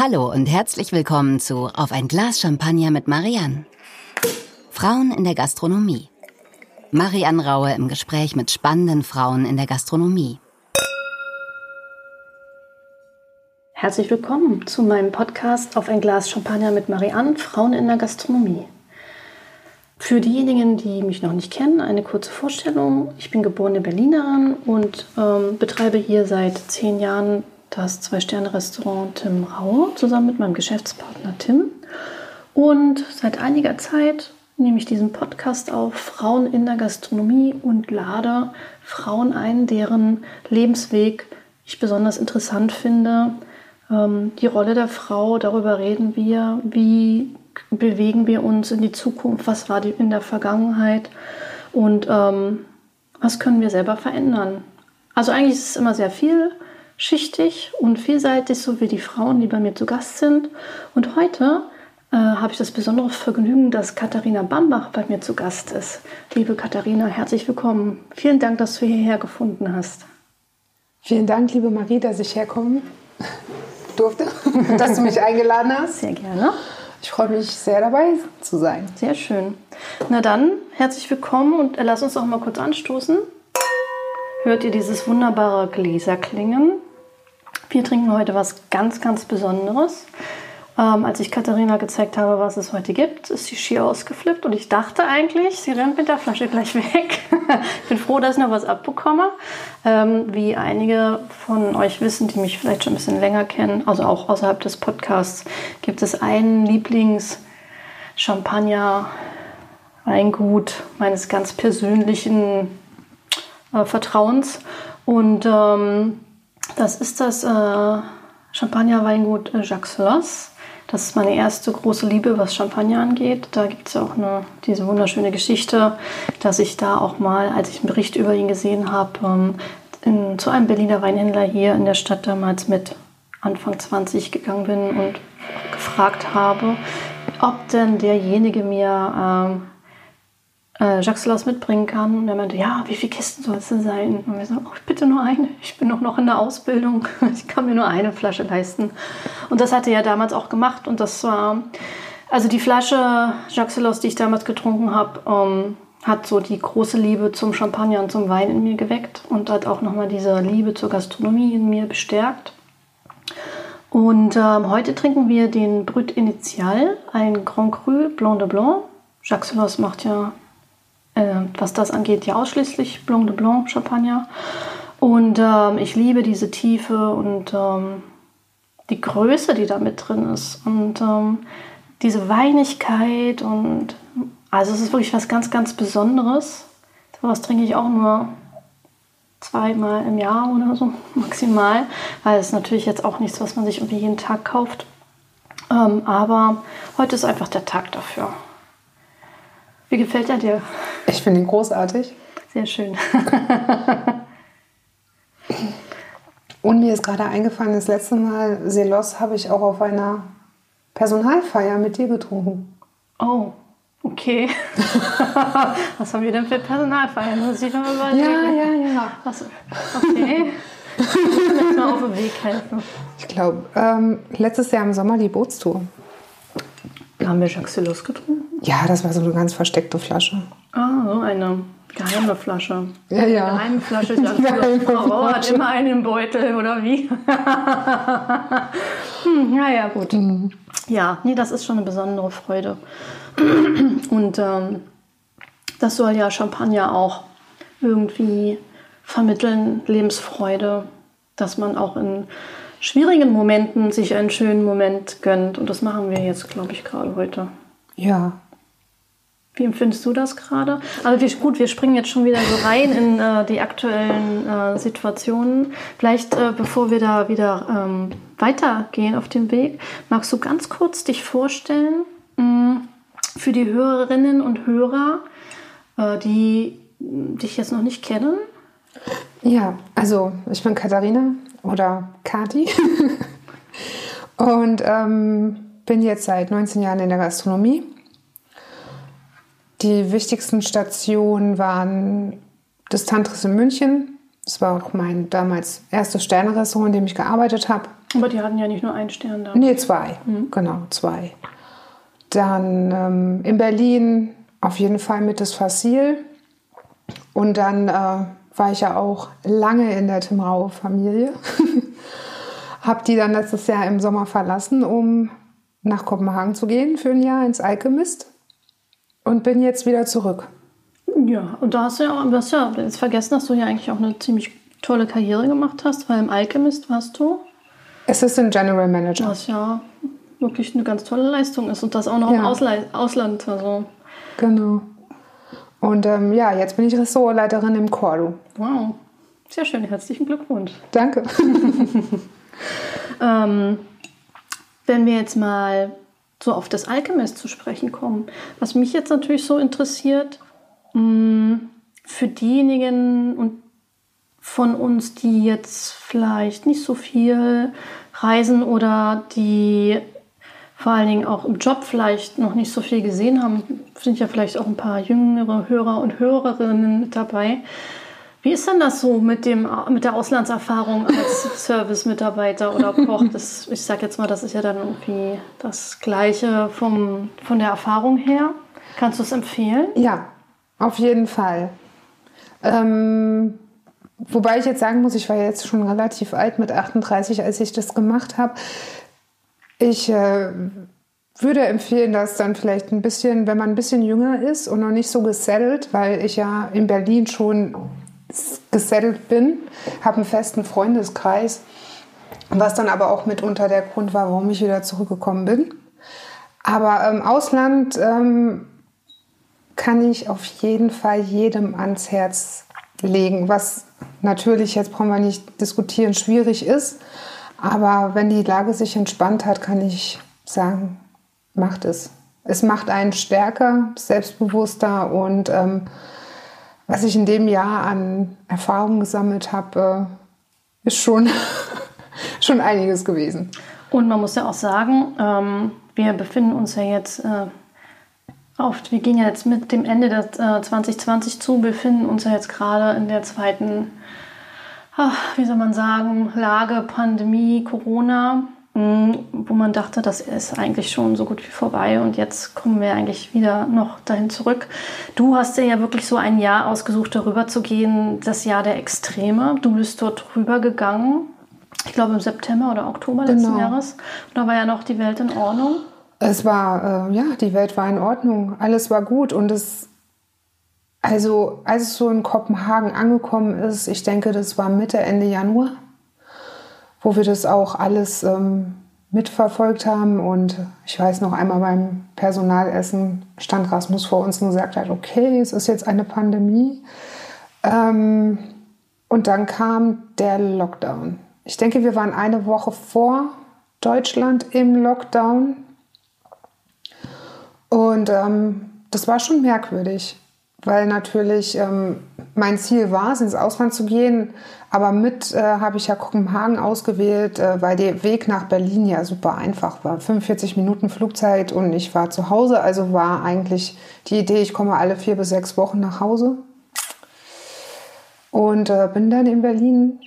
Hallo und herzlich willkommen zu Auf ein Glas Champagner mit Marianne. Frauen in der Gastronomie. Marianne Raue im Gespräch mit spannenden Frauen in der Gastronomie. Herzlich willkommen zu meinem Podcast Auf ein Glas Champagner mit Marianne, Frauen in der Gastronomie. Für diejenigen, die mich noch nicht kennen, eine kurze Vorstellung. Ich bin geborene Berlinerin und ähm, betreibe hier seit zehn Jahren das Zwei-Sterne-Restaurant Tim Rau zusammen mit meinem Geschäftspartner Tim. Und seit einiger Zeit nehme ich diesen Podcast auf Frauen in der Gastronomie und lade Frauen ein, deren Lebensweg ich besonders interessant finde. Ähm, die Rolle der Frau, darüber reden wir, wie bewegen wir uns in die Zukunft, was war in der Vergangenheit und ähm, was können wir selber verändern. Also eigentlich ist es immer sehr vielschichtig und vielseitig, so wie die Frauen, die bei mir zu Gast sind. Und heute äh, habe ich das besondere Vergnügen, dass Katharina Bambach bei mir zu Gast ist. Liebe Katharina, herzlich willkommen. Vielen Dank, dass du hierher gefunden hast. Vielen Dank, liebe Marie, dass ich herkommen durfte, dass du mich eingeladen hast. Sehr gerne. Ich freue mich sehr dabei zu sein. Sehr schön. Na dann, herzlich willkommen und lass uns auch mal kurz anstoßen. Hört ihr dieses wunderbare Gläserklingen? Wir trinken heute was ganz, ganz Besonderes. Ähm, als ich Katharina gezeigt habe, was es heute gibt, ist sie schier ausgeflippt und ich dachte eigentlich, sie rennt mit der Flasche gleich weg. ich bin froh, dass ich noch was abbekomme. Ähm, wie einige von euch wissen, die mich vielleicht schon ein bisschen länger kennen, also auch außerhalb des Podcasts, gibt es einen Lieblings-Champagner, Weingut meines ganz persönlichen äh, Vertrauens. Und ähm, das ist das äh, Champagner-Weingut äh, Jacques Loss. Das ist meine erste große Liebe, was Champagner angeht. Da gibt es ja auch eine, diese wunderschöne Geschichte, dass ich da auch mal, als ich einen Bericht über ihn gesehen habe, ähm, zu einem Berliner Weinhändler hier in der Stadt damals mit Anfang 20 gegangen bin und gefragt habe, ob denn derjenige mir ähm, äh, Jacques mitbringen kann. Und er meinte, ja, wie viele Kisten soll es denn sein? Und wir so, oh, bitte nur eine. Ich bin doch noch in der Ausbildung. Ich kann mir nur eine Flasche leisten. Und das hat er ja damals auch gemacht. Und das war, also die Flasche Jacques Solas, die ich damals getrunken habe, ähm, hat so die große Liebe zum Champagner und zum Wein in mir geweckt und hat auch nochmal diese Liebe zur Gastronomie in mir bestärkt. Und ähm, heute trinken wir den Brut Initial, ein Grand Cru Blanc de Blanc. Jacques Solas macht ja äh, was das angeht, ja ausschließlich Blanc de Blanc Champagner. Und ähm, ich liebe diese Tiefe und ähm, die Größe, die da mit drin ist. Und ähm, diese Weinigkeit und also es ist wirklich was ganz, ganz Besonderes. Was trinke ich auch nur zweimal im Jahr oder so maximal, weil es natürlich jetzt auch nichts, was man sich irgendwie jeden Tag kauft. Ähm, aber heute ist einfach der Tag dafür. Wie gefällt er dir? Ich finde ihn großartig. Sehr schön. Und mir ist gerade eingefallen, das letzte Mal Selos habe ich auch auf einer Personalfeier mit dir getrunken. Oh, okay. Was haben wir denn für Personalfeiern? Muss ich mal überlegen. Ja, ja, ja. Was, okay. Ich mal auf den Weg helfen. Ich glaube, ähm, letztes Jahr im Sommer die Bootstour. Haben wir Selos getrunken? Ja, das war so eine ganz versteckte Flasche. Ah, so eine geheime Flasche. Ja, ja. Geheime Flasche. Dachte, Geheime Frau hat Flasche. immer einen im Beutel, oder wie? hm, ja, ja, gut. Mhm. Ja, nee, das ist schon eine besondere Freude. Und ähm, das soll ja Champagner auch irgendwie vermitteln, Lebensfreude, dass man auch in schwierigen Momenten sich einen schönen Moment gönnt. Und das machen wir jetzt, glaube ich, gerade heute. Ja. Wie empfindest du das gerade? Also wir, gut, wir springen jetzt schon wieder so rein in äh, die aktuellen äh, Situationen. Vielleicht, äh, bevor wir da wieder ähm, weitergehen auf dem Weg, magst du ganz kurz dich vorstellen mh, für die Hörerinnen und Hörer, äh, die mh, dich jetzt noch nicht kennen? Ja, also ich bin Katharina oder Kati und ähm, bin jetzt seit 19 Jahren in der Gastronomie. Die wichtigsten Stationen waren das Tantris in München, Das war auch mein damals erstes Sternrestaurant, in dem ich gearbeitet habe. Aber die hatten ja nicht nur einen Stern da. Nee, zwei. Genau, zwei. Dann ähm, in Berlin auf jeden Fall mit das Fassil. Und dann äh, war ich ja auch lange in der Tim Raue Familie. Hab die dann letztes Jahr im Sommer verlassen, um nach Kopenhagen zu gehen für ein Jahr ins Alchemist. Und bin jetzt wieder zurück. Ja, und da hast du ja, du hast ja jetzt vergessen, dass du ja eigentlich auch eine ziemlich tolle Karriere gemacht hast, weil im Alchemist warst du, Assistant General Manager. was ja wirklich eine ganz tolle Leistung ist und das auch noch im Ja. Ausle Ausland. Also, Genau. Und ähm, ja, jetzt bin ich Ressortleiterin im Cordo. wow, sehr schön, herzlichen Glückwunsch. Danke. Ähm, wenn wir jetzt mal so auf das Alchemist zu sprechen kommen, was mich jetzt natürlich so interessiert, mh, für diejenigen und von uns, die jetzt vielleicht nicht so viel reisen oder die vor allen Dingen auch im Job vielleicht noch nicht so viel gesehen haben, sind ja vielleicht auch ein paar jüngere Hörer und Hörerinnen mit dabei. Wie ist denn das so mit, dem, mit der Auslandserfahrung als Service-Mitarbeiter oder Koch? Das, ich sag jetzt mal, das ist ja dann irgendwie das Gleiche vom, von der Erfahrung her. Kannst du es empfehlen? Ja, auf jeden Fall. Ähm, wobei ich jetzt sagen muss, ich war jetzt schon relativ alt mit 38, als ich das gemacht habe. Ich äh, würde empfehlen, dass dann vielleicht ein bisschen, wenn man ein bisschen jünger ist und noch nicht so gesettelt, weil ich ja in Berlin schon gesettelt bin, habe einen festen Freundeskreis, was dann aber auch mitunter der Grund war, warum ich wieder zurückgekommen bin. Aber im Ausland ähm, kann ich auf jeden Fall jedem ans Herz legen, was natürlich, jetzt brauchen wir nicht diskutieren, schwierig ist. Aber wenn die Lage sich entspannt hat, kann ich sagen, macht es. Es macht einen stärker, selbstbewusster und ähm, was ich in dem Jahr an Erfahrungen gesammelt habe, äh, ist schon, schon einiges gewesen. Und man muss ja auch sagen, ähm, wir befinden uns ja jetzt äh, auf, wir gehen ja jetzt mit dem Ende der äh, 2020 zu, befinden uns ja jetzt gerade in der zweiten, ach, wie soll man sagen, Lage, Pandemie, Corona, mh, wo man dachte, das ist eigentlich schon so gut wie vorbei und jetzt kommen wir eigentlich wieder noch dahin zurück. Du hast dir ja wirklich so ein Jahr ausgesucht, darüber zu gehen, das Jahr der Extreme. Du bist dort rüber gegangen ich glaube im September oder Oktober letzten Genau. Jahres. Und da war ja noch die Welt in Ordnung. Es war, äh, ja, die Welt war in Ordnung, alles war gut und es, also als es so in Kopenhagen angekommen ist, ich denke, das war Mitte, Ende Januar, wo wir das auch alles ähm, mitverfolgt haben und ich weiß noch einmal beim Personalessen stand Rasmus vor uns und gesagt hat, okay, es ist jetzt eine Pandemie. Ähm, und dann kam der Lockdown. Ich denke, wir waren eine Woche vor Deutschland im Lockdown. Und ähm, das war schon merkwürdig, weil natürlich ähm, mein Ziel war es, ins Ausland zu gehen. Aber mit äh, habe ich ja Kopenhagen ausgewählt, äh, weil der Weg nach Berlin ja super einfach war. 45 Minuten Flugzeit und ich war zu Hause. Also war eigentlich die Idee, ich komme alle vier bis sechs Wochen nach Hause. Und äh, bin dann in Berlin,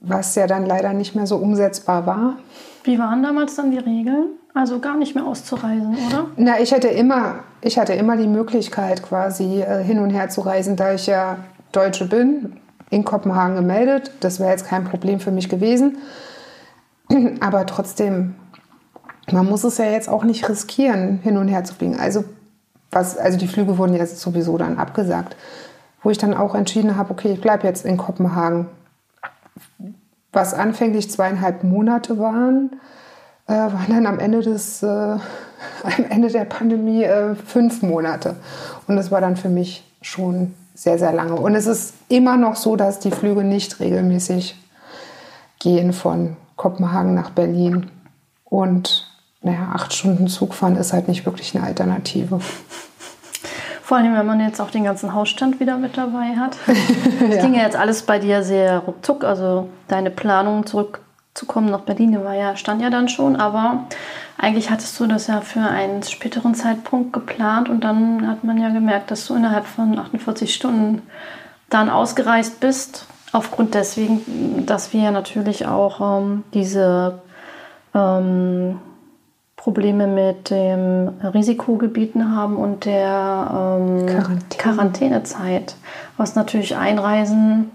was ja dann leider nicht mehr so umsetzbar war. Wie waren damals dann die Regeln? Also gar nicht mehr auszureisen, oder? Na, ich hatte immer, ich hatte immer die Möglichkeit, quasi äh, hin und her zu reisen, da ich ja Deutsche bin, in Kopenhagen gemeldet. Das wäre jetzt kein Problem für mich gewesen. Aber trotzdem, man muss es ja jetzt auch nicht riskieren, hin und her zu fliegen. Also, was, also die Flüge wurden jetzt sowieso dann abgesagt. Wo ich dann auch entschieden habe, okay, ich bleibe jetzt in Kopenhagen. Was anfänglich zweieinhalb Monate waren, äh, waren dann am Ende des, äh, am Ende der Pandemie äh, fünf Monate. Und das war dann für mich schon sehr, sehr lange. Und es ist immer noch so, dass die Flüge nicht regelmäßig gehen von Kopenhagen nach Berlin. Und naja, acht Stunden Zug fahren ist halt nicht wirklich eine Alternative. Vor allem, wenn man jetzt auch den ganzen Hausstand wieder mit dabei hat. Das ging ja jetzt alles bei dir sehr ruckzuck. Also deine Planung zurückzukommen nach Berlin war ja, stand ja dann schon, aber eigentlich hattest du das ja für einen späteren Zeitpunkt geplant und dann hat man ja gemerkt, dass du innerhalb von 48 Stunden dann ausgereist bist. aufgrund deswegen, dass wir natürlich auch ähm, diese ähm, Probleme mit dem Risikogebieten haben und der ähm, Quarantäne. Quarantänezeit, was natürlich Einreisen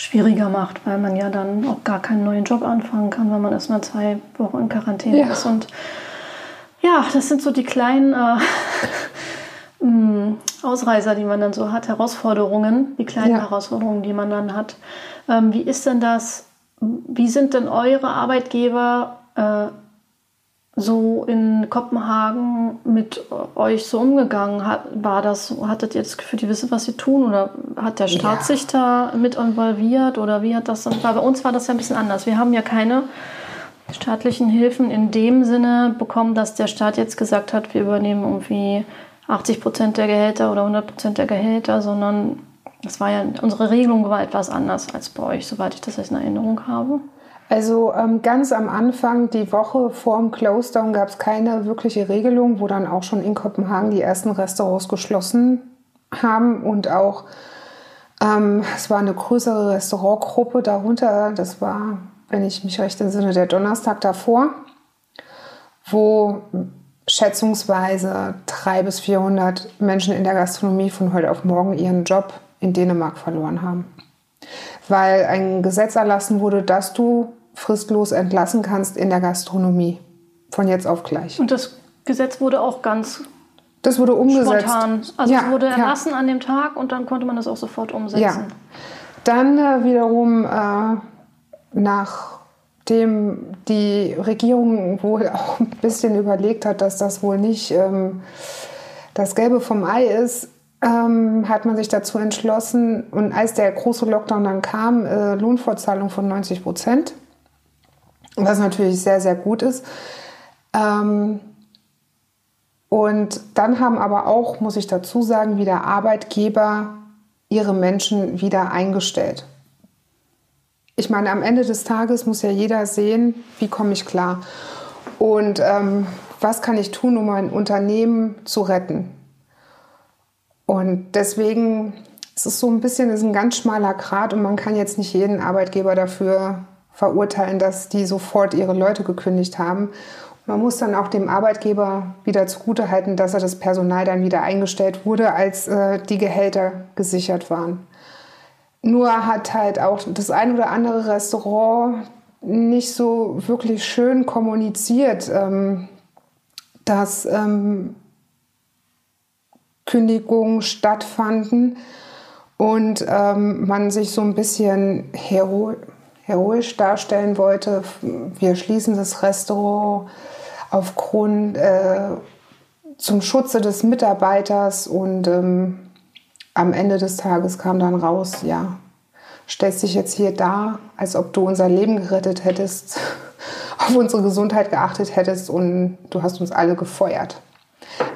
schwieriger macht, weil man ja dann auch gar keinen neuen Job anfangen kann, wenn man erst mal zwei Wochen in Quarantäne ja. ist. Und ja, das sind so die kleinen äh, mm, Ausreißer, die man dann so hat, Herausforderungen, die kleinen ja. Herausforderungen, die man dann hat. Ähm, wie ist denn das? Wie sind denn eure Arbeitgeber äh, so in Kopenhagen mit euch so umgegangen? Hat, war das, hattet ihr das Gefühl, die wissen, was sie tun? Oder hat der Staat ja. sich da mit involviert? Oder wie hat das dann? Bei uns war das ja ein bisschen anders. Wir haben ja keine staatlichen Hilfen in dem Sinne bekommen, dass der Staat jetzt gesagt hat, wir übernehmen irgendwie 80 Prozent der Gehälter oder 100 Prozent der Gehälter, sondern das war ja, unsere Regelung war etwas anders als bei euch, soweit ich das jetzt in Erinnerung habe. Also ähm, ganz am Anfang, die Woche vor dem Close-Down, gab es keine wirkliche Regelung, wo dann auch schon in Kopenhagen die ersten Restaurants geschlossen haben und auch ähm, es war eine größere Restaurantgruppe darunter. Das war, wenn ich mich recht entsinne, der Donnerstag davor, wo schätzungsweise 300 bis 400 Menschen in der Gastronomie von heute auf morgen ihren Job in Dänemark verloren haben. Weil ein Gesetz erlassen wurde, dass du fristlos entlassen kannst in der Gastronomie. Von jetzt auf gleich. Und das Gesetz wurde auch ganz das wurde umgesetzt. Spontan. Also ja, es wurde erlassen ja. an dem Tag und dann konnte man das auch sofort umsetzen. Ja. Dann äh, wiederum äh, nachdem die Regierung wohl auch ein bisschen überlegt hat, dass das wohl nicht ähm, das Gelbe vom Ei ist, ähm, hat man sich dazu entschlossen und als der große Lockdown dann kam, äh, Lohnfortzahlung von 90 Prozent was natürlich sehr, sehr gut ist. Ähm, und dann haben aber auch, muss ich dazu sagen, wieder Arbeitgeber ihre Menschen wieder eingestellt. Ich meine, am Ende des Tages muss ja jeder sehen, wie komme ich klar. Und ähm, was kann ich tun, um mein Unternehmen zu retten. Und deswegen ist es so ein bisschen ist ein ganz schmaler Grat und man kann jetzt nicht jeden Arbeitgeber dafür verurteilen, dass die sofort ihre Leute gekündigt haben. Man muss dann auch dem Arbeitgeber wieder zugutehalten, dass er das Personal dann wieder eingestellt wurde, als äh, die Gehälter gesichert waren. Nur hat halt auch das ein oder andere Restaurant nicht so wirklich schön kommuniziert, ähm, dass ähm, Kündigungen stattfanden und ähm, man sich so ein bisschen hero heroisch darstellen wollte. Wir schließen das Restaurant aufgrund äh, zum Schutze des Mitarbeiters und ähm, am Ende des Tages kam dann raus, ja, stellst dich jetzt hier da, als ob du unser Leben gerettet hättest, auf unsere Gesundheit geachtet hättest und du hast uns alle gefeuert.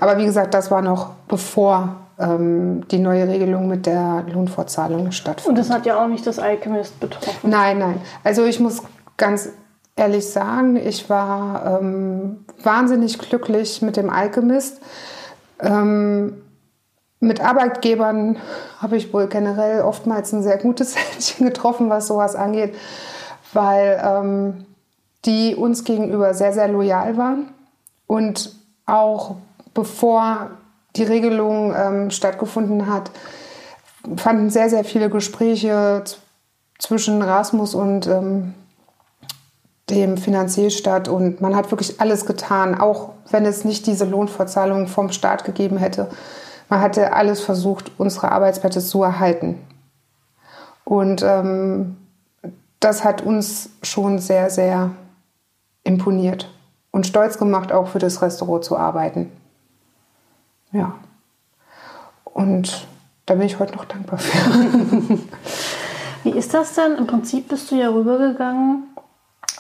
Aber wie gesagt, das war noch bevor ähm, die neue Regelung mit der Lohnfortzahlung stattfindet. Und das hat ja auch nicht das Alchemist betroffen. Nein, nein. Also ich muss ganz ehrlich sagen, ich war ähm, wahnsinnig glücklich mit dem Alchemist. Ähm, mit Arbeitgebern habe ich wohl generell oftmals ein sehr gutes Händchen getroffen, was sowas angeht, weil ähm, die uns gegenüber sehr, sehr loyal waren und auch bevor die Regelung ähm, stattgefunden hat, fanden sehr, sehr viele Gespräche zwischen Rasmus und ähm, dem Finanzier statt und man hat wirklich alles getan, auch wenn es nicht diese Lohnfortzahlung vom Staat gegeben hätte. Man hatte alles versucht, unsere Arbeitsplätze zu erhalten. Und ähm, das hat uns schon sehr, sehr imponiert und stolz gemacht, auch für das Restaurant zu arbeiten. Ja. Und da bin ich heute noch dankbar für. Wie ist das denn? Im Prinzip bist du ja rübergegangen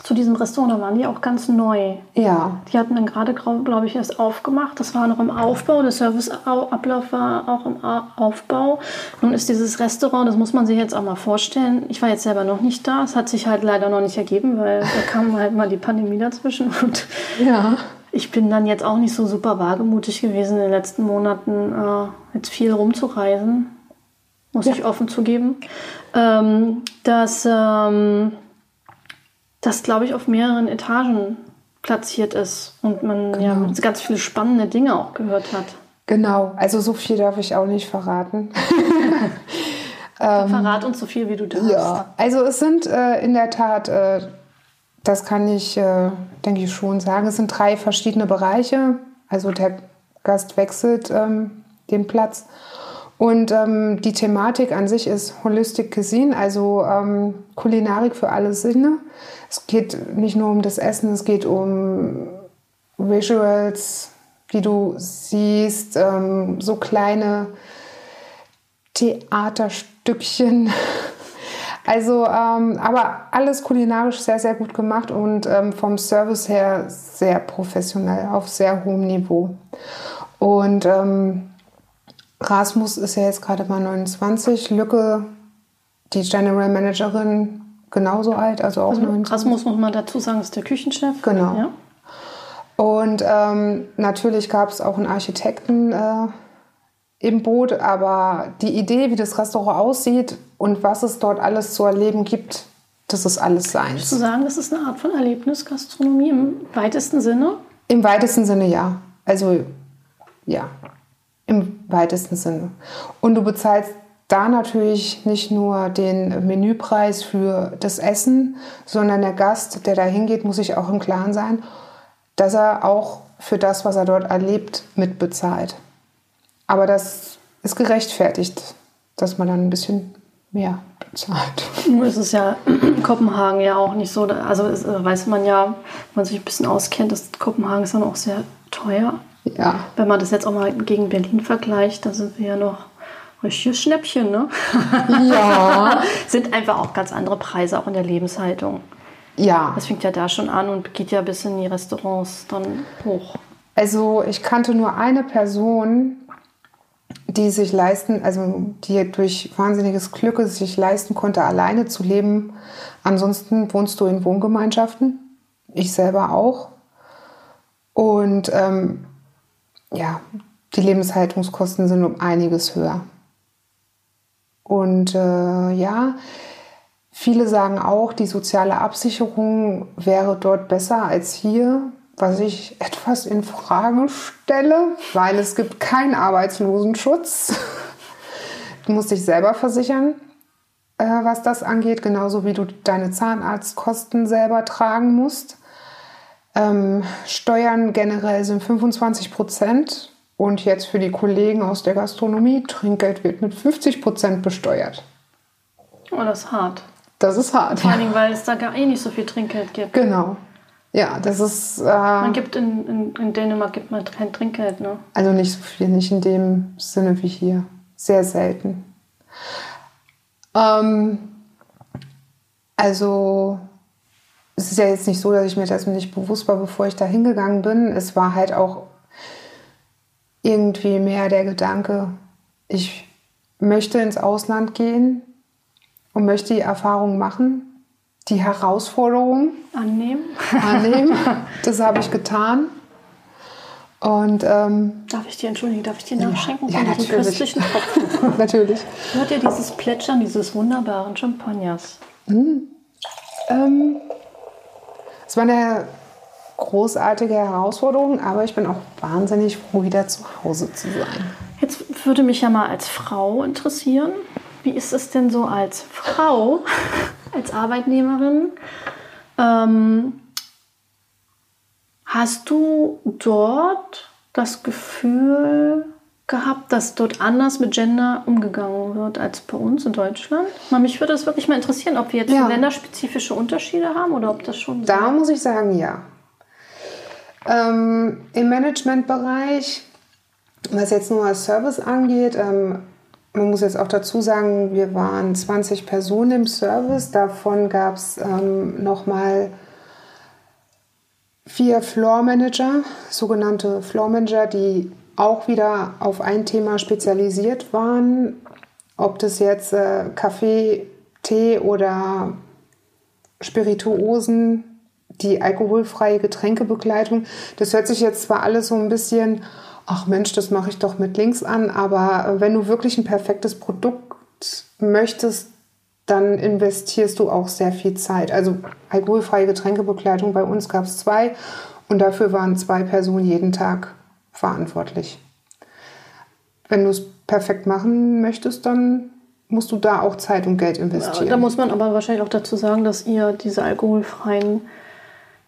zu diesem Restaurant, da waren die auch ganz neu. Ja. Die hatten dann gerade, glaube ich, erst aufgemacht. Das war noch im Aufbau. Der Serviceablauf war auch im Aufbau. Nun ist dieses Restaurant, das muss man sich jetzt auch mal vorstellen. Ich war jetzt selber noch nicht da. Es hat sich halt leider noch nicht ergeben, weil da kam halt mal die Pandemie dazwischen. Und ja ich bin dann jetzt auch nicht so super wagemutig gewesen in den letzten Monaten, äh, jetzt viel rumzureisen. muss Ja. ich offen zugeben, ähm, dass ähm, das, glaube ich, auf mehreren Etagen platziert ist und man ja Genau. ganz viele spannende Dinge auch gehört hat. Genau, also so viel darf ich auch nicht verraten. Verrat uns so viel, wie du darfst. Ähm, Ja, also es sind äh, in der Tat, äh, das kann ich, äh, denke ich, schon sagen, es sind drei verschiedene Bereiche. Also der Gast wechselt ähm, den Platz. Und ähm, die Thematik an sich ist Holistic Cuisine, also ähm, Kulinarik für alle Sinne. Es geht nicht nur um das Essen, es geht um Visuals, die du siehst, ähm, so kleine Theaterstückchen. Also, ähm, aber alles kulinarisch sehr, sehr gut gemacht und ähm, vom Service her sehr professionell, auf sehr hohem Niveau. Und ähm, Rasmus ist ja jetzt gerade mal 29, Lücke, die General Managerin, genauso alt, also auch Also 29. Rasmus muss man dazu sagen, ist der Küchenchef. Genau. Ja? Und ähm, natürlich gab es auch einen Architekten äh, im Boot, aber die Idee, wie das Restaurant aussieht und was es dort alles zu erleben gibt, das ist alles Zu seins. sagen, das ist eine Art von Erlebnisgastronomie im weitesten Sinne. Im weitesten Sinne ja. Also ja, im weitesten Sinne. Und du bezahlst da natürlich nicht nur den Menüpreis für das Essen, sondern der Gast, der da hingeht, muss sich auch im Klaren sein, dass er auch für das, was er dort erlebt, mitbezahlt. Aber das ist gerechtfertigt, dass man dann ein bisschen mehr bezahlt. Nur ist es ja in Kopenhagen ja auch nicht so. Also es, äh, weiß man ja, wenn man sich ein bisschen auskennt, dass Kopenhagen ist dann auch sehr teuer. Ja, Wenn man das jetzt auch mal gegen Berlin vergleicht, da sind wir ja noch richtige Schnäppchen, ne? ja, sind einfach auch ganz andere Preise, auch in der Lebenshaltung. ja. Das fängt ja da schon an und geht ja bis in die Restaurants dann hoch. Also ich kannte nur eine Person, die sich leisten, also die durch wahnsinniges Glück es sich leisten konnte, alleine zu leben. Ansonsten wohnst du in Wohngemeinschaften. Ich selber auch. Und ähm, ja, die Lebenshaltungskosten sind um einiges höher. Und äh, ja, viele sagen auch, die soziale Absicherung wäre dort besser als hier, was ich etwas in Frage stelle, weil es gibt keinen Arbeitslosenschutz. Du musst dich selber versichern, äh, was das angeht, genauso wie du deine Zahnarztkosten selber tragen musst. Ähm, Steuern generell sind 25 Prozent und jetzt für die Kollegen aus der Gastronomie, Trinkgeld wird mit 50 Prozent besteuert. Oh, das ist hart. Das ist hart. Vor allen Dingen, weil es da gar eh nicht so viel Trinkgeld gibt. Genau. Ja, das ist äh, Man gibt in, in, in Dänemark gibt man kein Trinkgeld, ne? also nicht so viel, nicht in dem Sinne wie hier. Sehr selten. Ähm, also es ist ja jetzt nicht so, dass ich mir das nicht bewusst war, bevor ich da hingegangen bin. Es war halt auch irgendwie mehr der Gedanke, ich möchte ins Ausland gehen und möchte die Erfahrung machen, die Herausforderung Annehmen. annehmen. das habe ich getan. Und ähm, Darf ich dir entschuldigen, darf ich dir nachschenken Ja, von diesem natürlich. köstlichen Tropfen? natürlich. Hört ihr dieses Plätschern dieses wunderbaren Champagners? Ähm, es war eine großartige Herausforderung, aber ich bin auch wahnsinnig froh, wieder zu Hause zu sein. Jetzt würde mich ja mal als Frau interessieren, wie ist es denn so als Frau, als Arbeitnehmerin? Ähm, hast du dort das Gefühl gehabt, dass dort anders mit Gender umgegangen wird als bei uns in Deutschland? Mal, mich würde das wirklich mal interessieren, ob wir jetzt Ja. länderspezifische Unterschiede haben oder ob das schon Da muss ich sagen, ja. Ähm, Im Managementbereich, was jetzt nur als Service angeht, ähm, man muss jetzt auch dazu sagen, wir waren 20 Personen im Service. Davon gab es ähm, nochmal vier Floor Manager, sogenannte Floor Manager, die auch wieder auf ein Thema spezialisiert waren. Ob das jetzt äh, Kaffee, Tee oder Spirituosen, die alkoholfreie Getränkebegleitung. Das hört sich jetzt zwar alles so ein bisschen, ach Mensch, das mache ich doch mit links an, aber wenn du wirklich ein perfektes Produkt möchtest, dann investierst du auch sehr viel Zeit. Also alkoholfreie Getränkebegleitung bei uns gab es zwei und dafür waren zwei Personen jeden Tag verantwortlich. Wenn du es perfekt machen möchtest, dann musst du da auch Zeit und Geld investieren. Da muss man aber wahrscheinlich auch dazu sagen, dass ihr diese alkoholfreien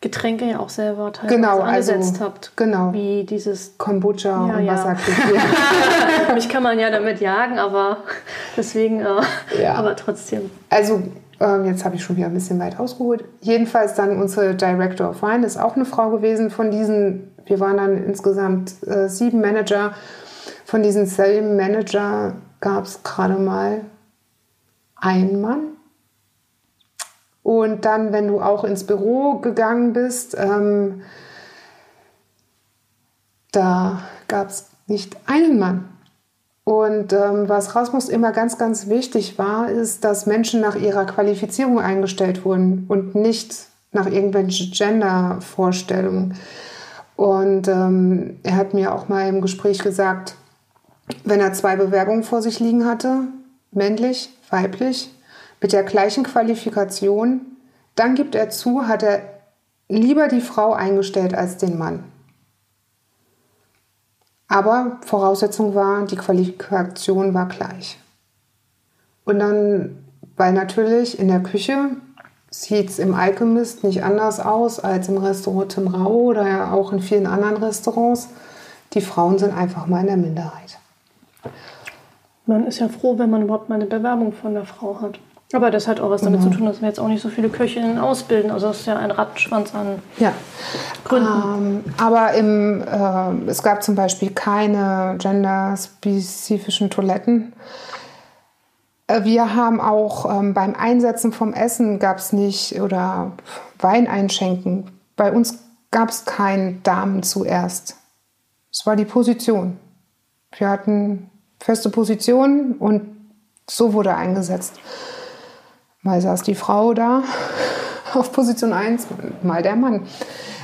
Getränke ja auch selber teilweise Genau, angesetzt also- habt. genau. Wie dieses. Kombucha Ja, und ja. Wasserkefir. Mich kann man ja damit jagen, aber deswegen. Äh, Ja. Aber trotzdem. Also, ähm, jetzt habe ich schon wieder ein bisschen weit ausgeholt. Jedenfalls dann unsere Director of Wine ist auch eine Frau gewesen. Von diesen, wir waren dann insgesamt äh, sieben Manager. Von diesen selben Manager gab es gerade mal einen Mann. Und dann, wenn du auch ins Büro gegangen bist, ähm, da gab es nicht einen Mann. Und ähm, was Rasmus immer ganz, ganz wichtig war, ist, dass Menschen nach ihrer Qualifizierung eingestellt wurden und nicht nach irgendwelchen Gender-Vorstellungen. Und ähm, er hat mir auch mal im Gespräch gesagt, wenn er zwei Bewerbungen vor sich liegen hatte, männlich, weiblich, mit der gleichen Qualifikation, dann gibt er zu, hat er lieber die Frau eingestellt als den Mann. Aber Voraussetzung war, die Qualifikation war gleich. Und dann, weil natürlich in der Küche sieht es im Alchemist nicht anders aus als im Restaurant Tim Rau oder ja auch in vielen anderen Restaurants. Die Frauen sind einfach mal in der Minderheit. Man ist ja froh, wenn man überhaupt mal eine Bewerbung von der Frau hat. Aber das hat auch was damit zu tun, dass wir jetzt auch nicht so viele Köchinnen ausbilden. Also das ist ja ein Rattenschwanz an Ja. Gründen. Ähm, aber im, äh, es gab zum Beispiel keine genderspezifischen Toiletten. Äh, Wir haben auch ähm, beim Einsetzen vom Essen gab es nicht oder Wein einschenken. Bei uns gab es kein Damen zuerst. Es war die Position. Wir hatten feste Positionen und so wurde eingesetzt. Mal saß die Frau da auf Position 1, mal der Mann.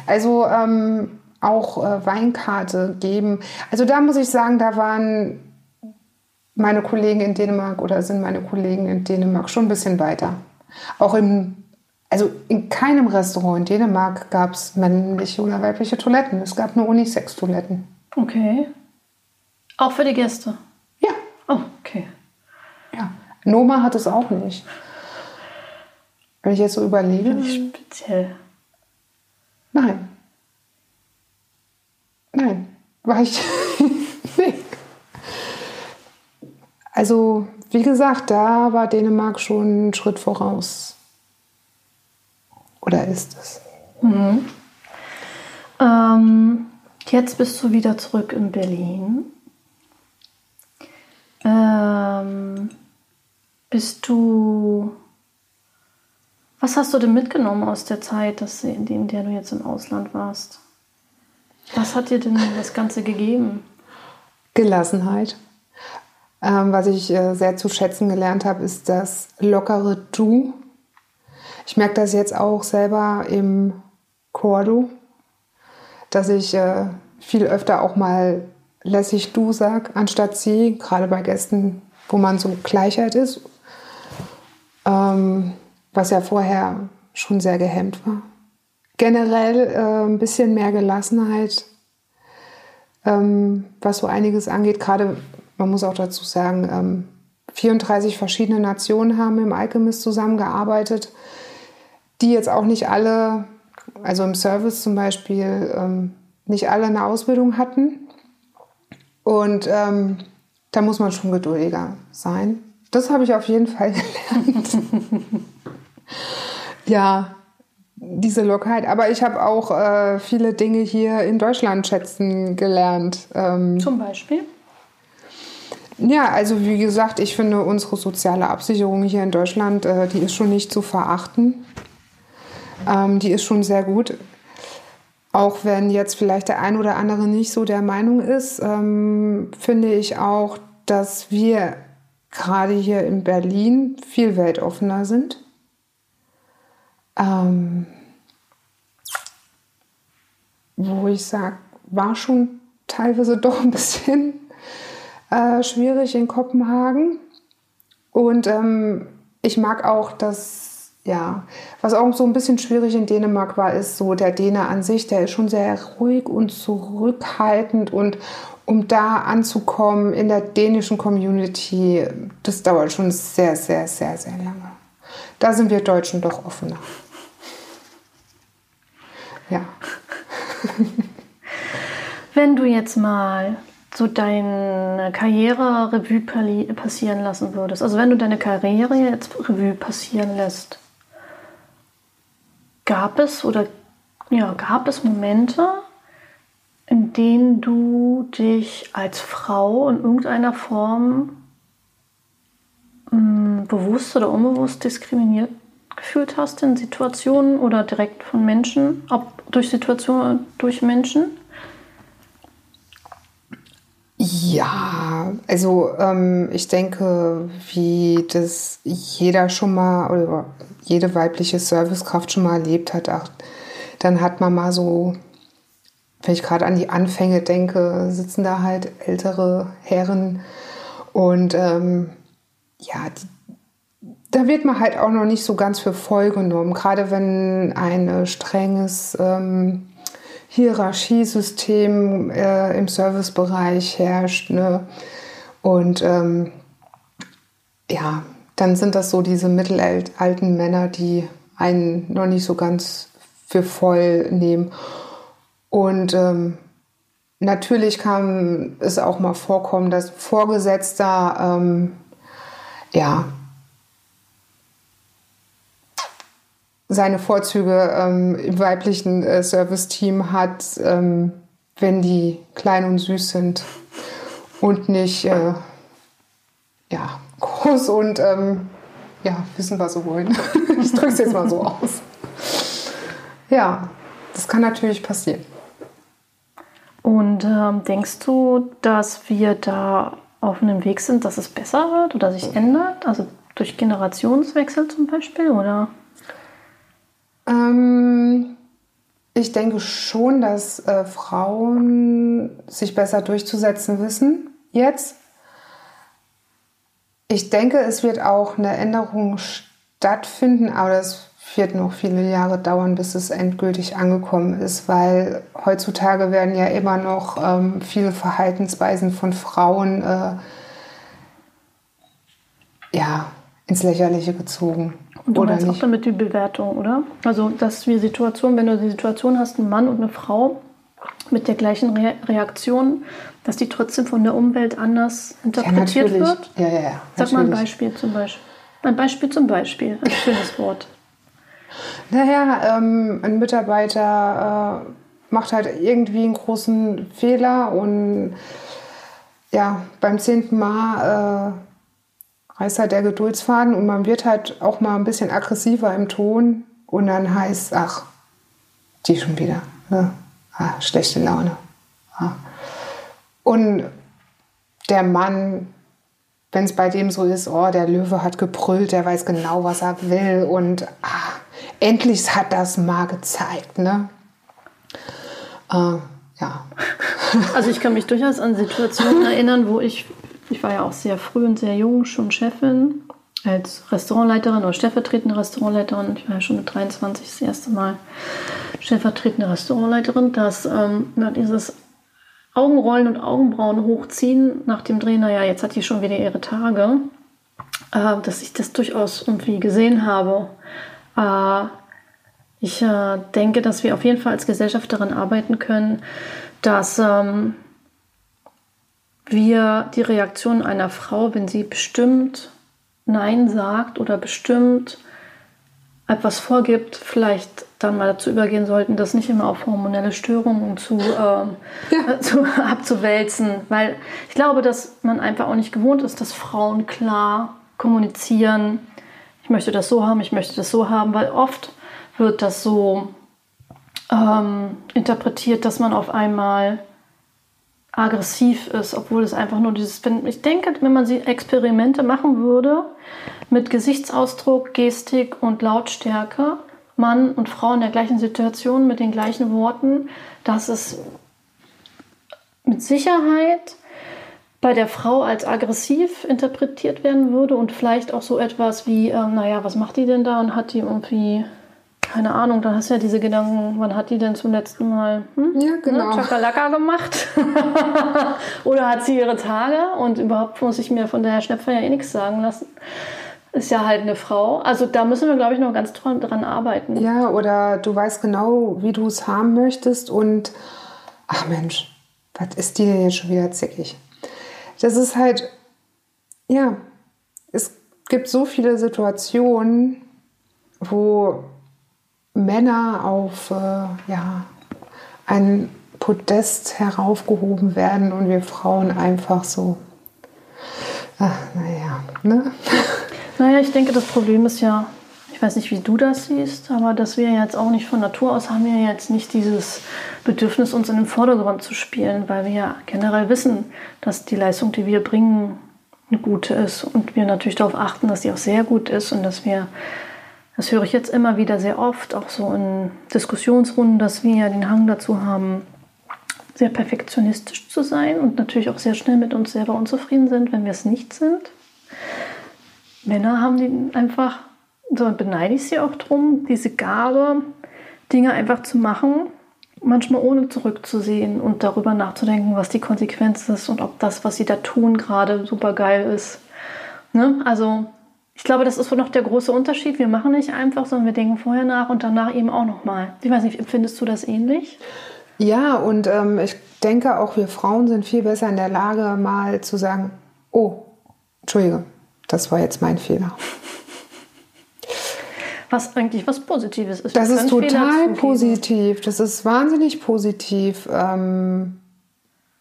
Also ähm, auch äh, Weinkarte geben. Also da muss ich sagen, da waren meine Kollegen in Dänemark oder sind meine Kollegen in Dänemark schon ein bisschen weiter. Auch im, also in keinem Restaurant in Dänemark gab es männliche oder weibliche Toiletten. Es gab nur Unisex-Toiletten. Okay. Auch für die Gäste. Ja, Oh, okay. ja. Noma hat es auch nicht. Wenn ich jetzt so überlege, Nicht speziell. nein. Nein, war ich. nee. Also, wie gesagt, da war Dänemark schon einen Schritt voraus. Oder ist es? Ähm, jetzt bist du wieder zurück in Berlin. Ähm, bist du. Was hast du denn mitgenommen aus der Zeit, dass, in der du jetzt im Ausland warst? Was hat dir denn das Ganze gegeben? Gelassenheit. Ähm, was ich äh, sehr zu schätzen gelernt habe, ist das lockere Du. Ich merke das jetzt auch selber im Cordo, dass ich äh, viel öfter auch mal lässig Du sag, anstatt Sie, gerade bei Gästen, wo man so Gleichheit ist. Ähm, was ja vorher schon sehr gehemmt war. Generell äh, ein bisschen mehr Gelassenheit, ähm, was so einiges angeht. Gerade, man muss auch dazu sagen, ähm, 34 verschiedene Nationen haben im Alchemist zusammengearbeitet, die jetzt auch nicht alle, also im Service zum Beispiel, ähm, nicht alle eine Ausbildung hatten. Und ähm, da muss man schon geduldiger sein. Das habe ich auf jeden Fall gelernt. ja, diese Lockerheit. Aber ich habe auch äh, viele Dinge hier in Deutschland schätzen gelernt. Ähm, Zum Beispiel? ja, also wie gesagt, ich finde unsere soziale Absicherung hier in Deutschland, äh, die ist schon nicht zu verachten. Ähm, die ist schon sehr gut. Auch wenn jetzt vielleicht der ein oder andere nicht so der Meinung ist, ähm, finde ich auch, dass wir gerade hier in Berlin viel weltoffener sind. Ähm, wo ich sage, war schon teilweise doch ein bisschen äh, schwierig in Kopenhagen. Und ähm, ich mag auch das, ja, was auch so ein bisschen schwierig in Dänemark war, ist so der Däne an sich, der ist schon sehr ruhig und zurückhaltend und um da anzukommen in der dänischen Community, das dauert schon sehr, sehr, sehr, sehr lange. Da sind wir Deutschen doch offener. Ja. Wenn du jetzt mal so deine Karriere Revue passieren lassen würdest, also wenn du deine Karriere jetzt Revue passieren lässt, gab es oder ja, gab es Momente, in denen du dich als Frau in irgendeiner Form mh, hm, bewusst oder unbewusst diskriminiert gefühlt hast in Situationen oder direkt von Menschen, ob durch Situationen, durch Menschen? Ja, also ähm, ich denke, wie das jeder schon mal oder jede weibliche Servicekraft schon mal erlebt hat, auch, dann hat man mal so, wenn ich gerade an die Anfänge denke, sitzen da halt ältere Herren und ähm, ja, die, da wird man halt auch noch nicht so ganz für voll genommen, gerade wenn ein strenges ähm, Hierarchiesystem äh, im Servicebereich herrscht. Ne? Und ähm, ja, dann sind das so diese mittelalten Männer, die einen noch nicht so ganz für voll nehmen. Und ähm, natürlich kann es auch mal vorkommen, dass Vorgesetzter ähm, ja seine Vorzüge ähm, im weiblichen äh, Serviceteam hat, ähm, wenn die klein und süß sind und nicht äh, ja, groß und ähm, ja, wissen, was sie wollen. ich drücke es jetzt mal so aus. Ja, das kann natürlich passieren. Und ähm, denkst du, dass wir da auf einem Weg sind, dass es besser wird oder sich ändert? Also durch Generationswechsel zum Beispiel, oder? Ähm, ich denke schon, dass äh, Frauen sich besser durchzusetzen wissen jetzt. Ich denke, es wird auch eine Änderung stattfinden, aber das wird noch viele Jahre dauern, bis es endgültig angekommen ist, weil heutzutage werden ja immer noch ähm, viele Verhaltensweisen von Frauen äh, ja, ins Lächerliche gezogen. Und du oder meinst nicht? auch damit die Bewertung, oder? Also, dass wir Situationen, wenn du die Situation hast, ein Mann und eine Frau mit der gleichen Re Reaktion, dass die trotzdem von der Umwelt anders interpretiert ja, wird? Ja, ja, ja. Sag mal ein Beispiel zum Beispiel. Ein Beispiel zum Beispiel. Ein schönes Wort. Naja, ähm, ein Mitarbeiter äh, macht halt irgendwie einen großen Fehler und ja, beim zehnten Mal äh, reißt halt der Geduldsfaden und man wird halt auch mal ein bisschen aggressiver im Ton und dann heißt, ach, die schon wieder. Ne? Ah, schlechte Laune. Ah. Und der Mann, wenn es bei dem so ist, oh, der Löwe hat gebrüllt, der weiß genau, was er will und ah, endlich hat das mal gezeigt. Ne? Äh, ja. Also ich kann mich durchaus an Situationen erinnern, wo ich ich war ja auch sehr früh und sehr jung schon Chefin als Restaurantleiterin oder stellvertretende Restaurantleiterin. Ich war ja schon mit 23 das erste Mal stellvertretende Restaurantleiterin, dass ähm, dieses Augenrollen und Augenbrauen hochziehen nach dem Dreh, naja, jetzt hat die schon wieder ihre Tage, äh, dass ich das durchaus irgendwie gesehen habe. Äh, ich äh, denke, dass wir auf jeden Fall als Gesellschaft daran arbeiten können, dass ähm, wir die Reaktion einer Frau, wenn sie bestimmt Nein sagt oder bestimmt etwas vorgibt, vielleicht dann mal dazu übergehen sollten, das nicht immer auf hormonelle Störungen zu, ähm, ja. zu, abzuwälzen. Weil ich glaube, dass man einfach auch nicht gewohnt ist, dass Frauen klar kommunizieren, ich möchte das so haben, ich möchte das so haben, weil oft wird das so ähm, interpretiert, dass man auf einmal aggressiv ist, obwohl es einfach nur dieses, ich denke, wenn man sie Experimente machen würde mit Gesichtsausdruck, Gestik und Lautstärke, Mann und Frau in der gleichen Situation mit den gleichen Worten, dass es mit Sicherheit bei der Frau als aggressiv interpretiert werden würde und vielleicht auch so etwas wie, äh, naja, was macht die denn da? Und hat die irgendwie, keine Ahnung, dann hast du ja diese Gedanken, wann hat die denn zum letzten Mal hm? Ja, genau. ne, Chakalaka gemacht? Oder hat sie ihre Tage und überhaupt muss ich mir von der Herr Schnepfer ja eh nichts sagen lassen. Ist ja halt eine Frau. Also da müssen wir, glaube ich, noch ganz dran, dran arbeiten. Ja, oder du weißt genau, wie du es haben möchtest und ach Mensch, was ist die denn jetzt schon wieder zickig? Das ist halt, ja, es gibt so viele Situationen, wo Männer auf äh, ja, ein Podest heraufgehoben werden und wir Frauen einfach so, ach, naja, ne? Naja, ich denke, das Problem ist ja, ich weiß nicht, wie du das siehst, aber dass wir jetzt auch nicht von Natur aus haben wir jetzt nicht dieses Bedürfnis, uns in den Vordergrund zu spielen, weil wir ja generell wissen, dass die Leistung, die wir bringen, eine gute ist und wir natürlich darauf achten, dass die auch sehr gut ist und dass wir, das höre ich jetzt immer wieder sehr oft, auch so in Diskussionsrunden, dass wir den Hang dazu haben, sehr perfektionistisch zu sein und natürlich auch sehr schnell mit uns selber unzufrieden sind, wenn wir es nicht sind. Männer haben die einfach, so beneide ich sie auch drum, diese Gabe, Dinge einfach zu machen, manchmal ohne zurückzusehen und darüber nachzudenken, was die Konsequenz ist und ob das, was sie da tun, gerade super geil ist. Ne? Also ich glaube, das ist wohl noch der große Unterschied. Wir machen nicht einfach, sondern wir denken vorher nach und danach eben auch nochmal. Ich weiß nicht, empfindest du das ähnlich? Ja, und ähm, ich denke auch, wir Frauen sind viel besser in der Lage, mal zu sagen, oh, Entschuldige, das war jetzt mein Fehler. Was eigentlich was Positives ist. Das ist total positiv. Das ist wahnsinnig positiv. Ähm,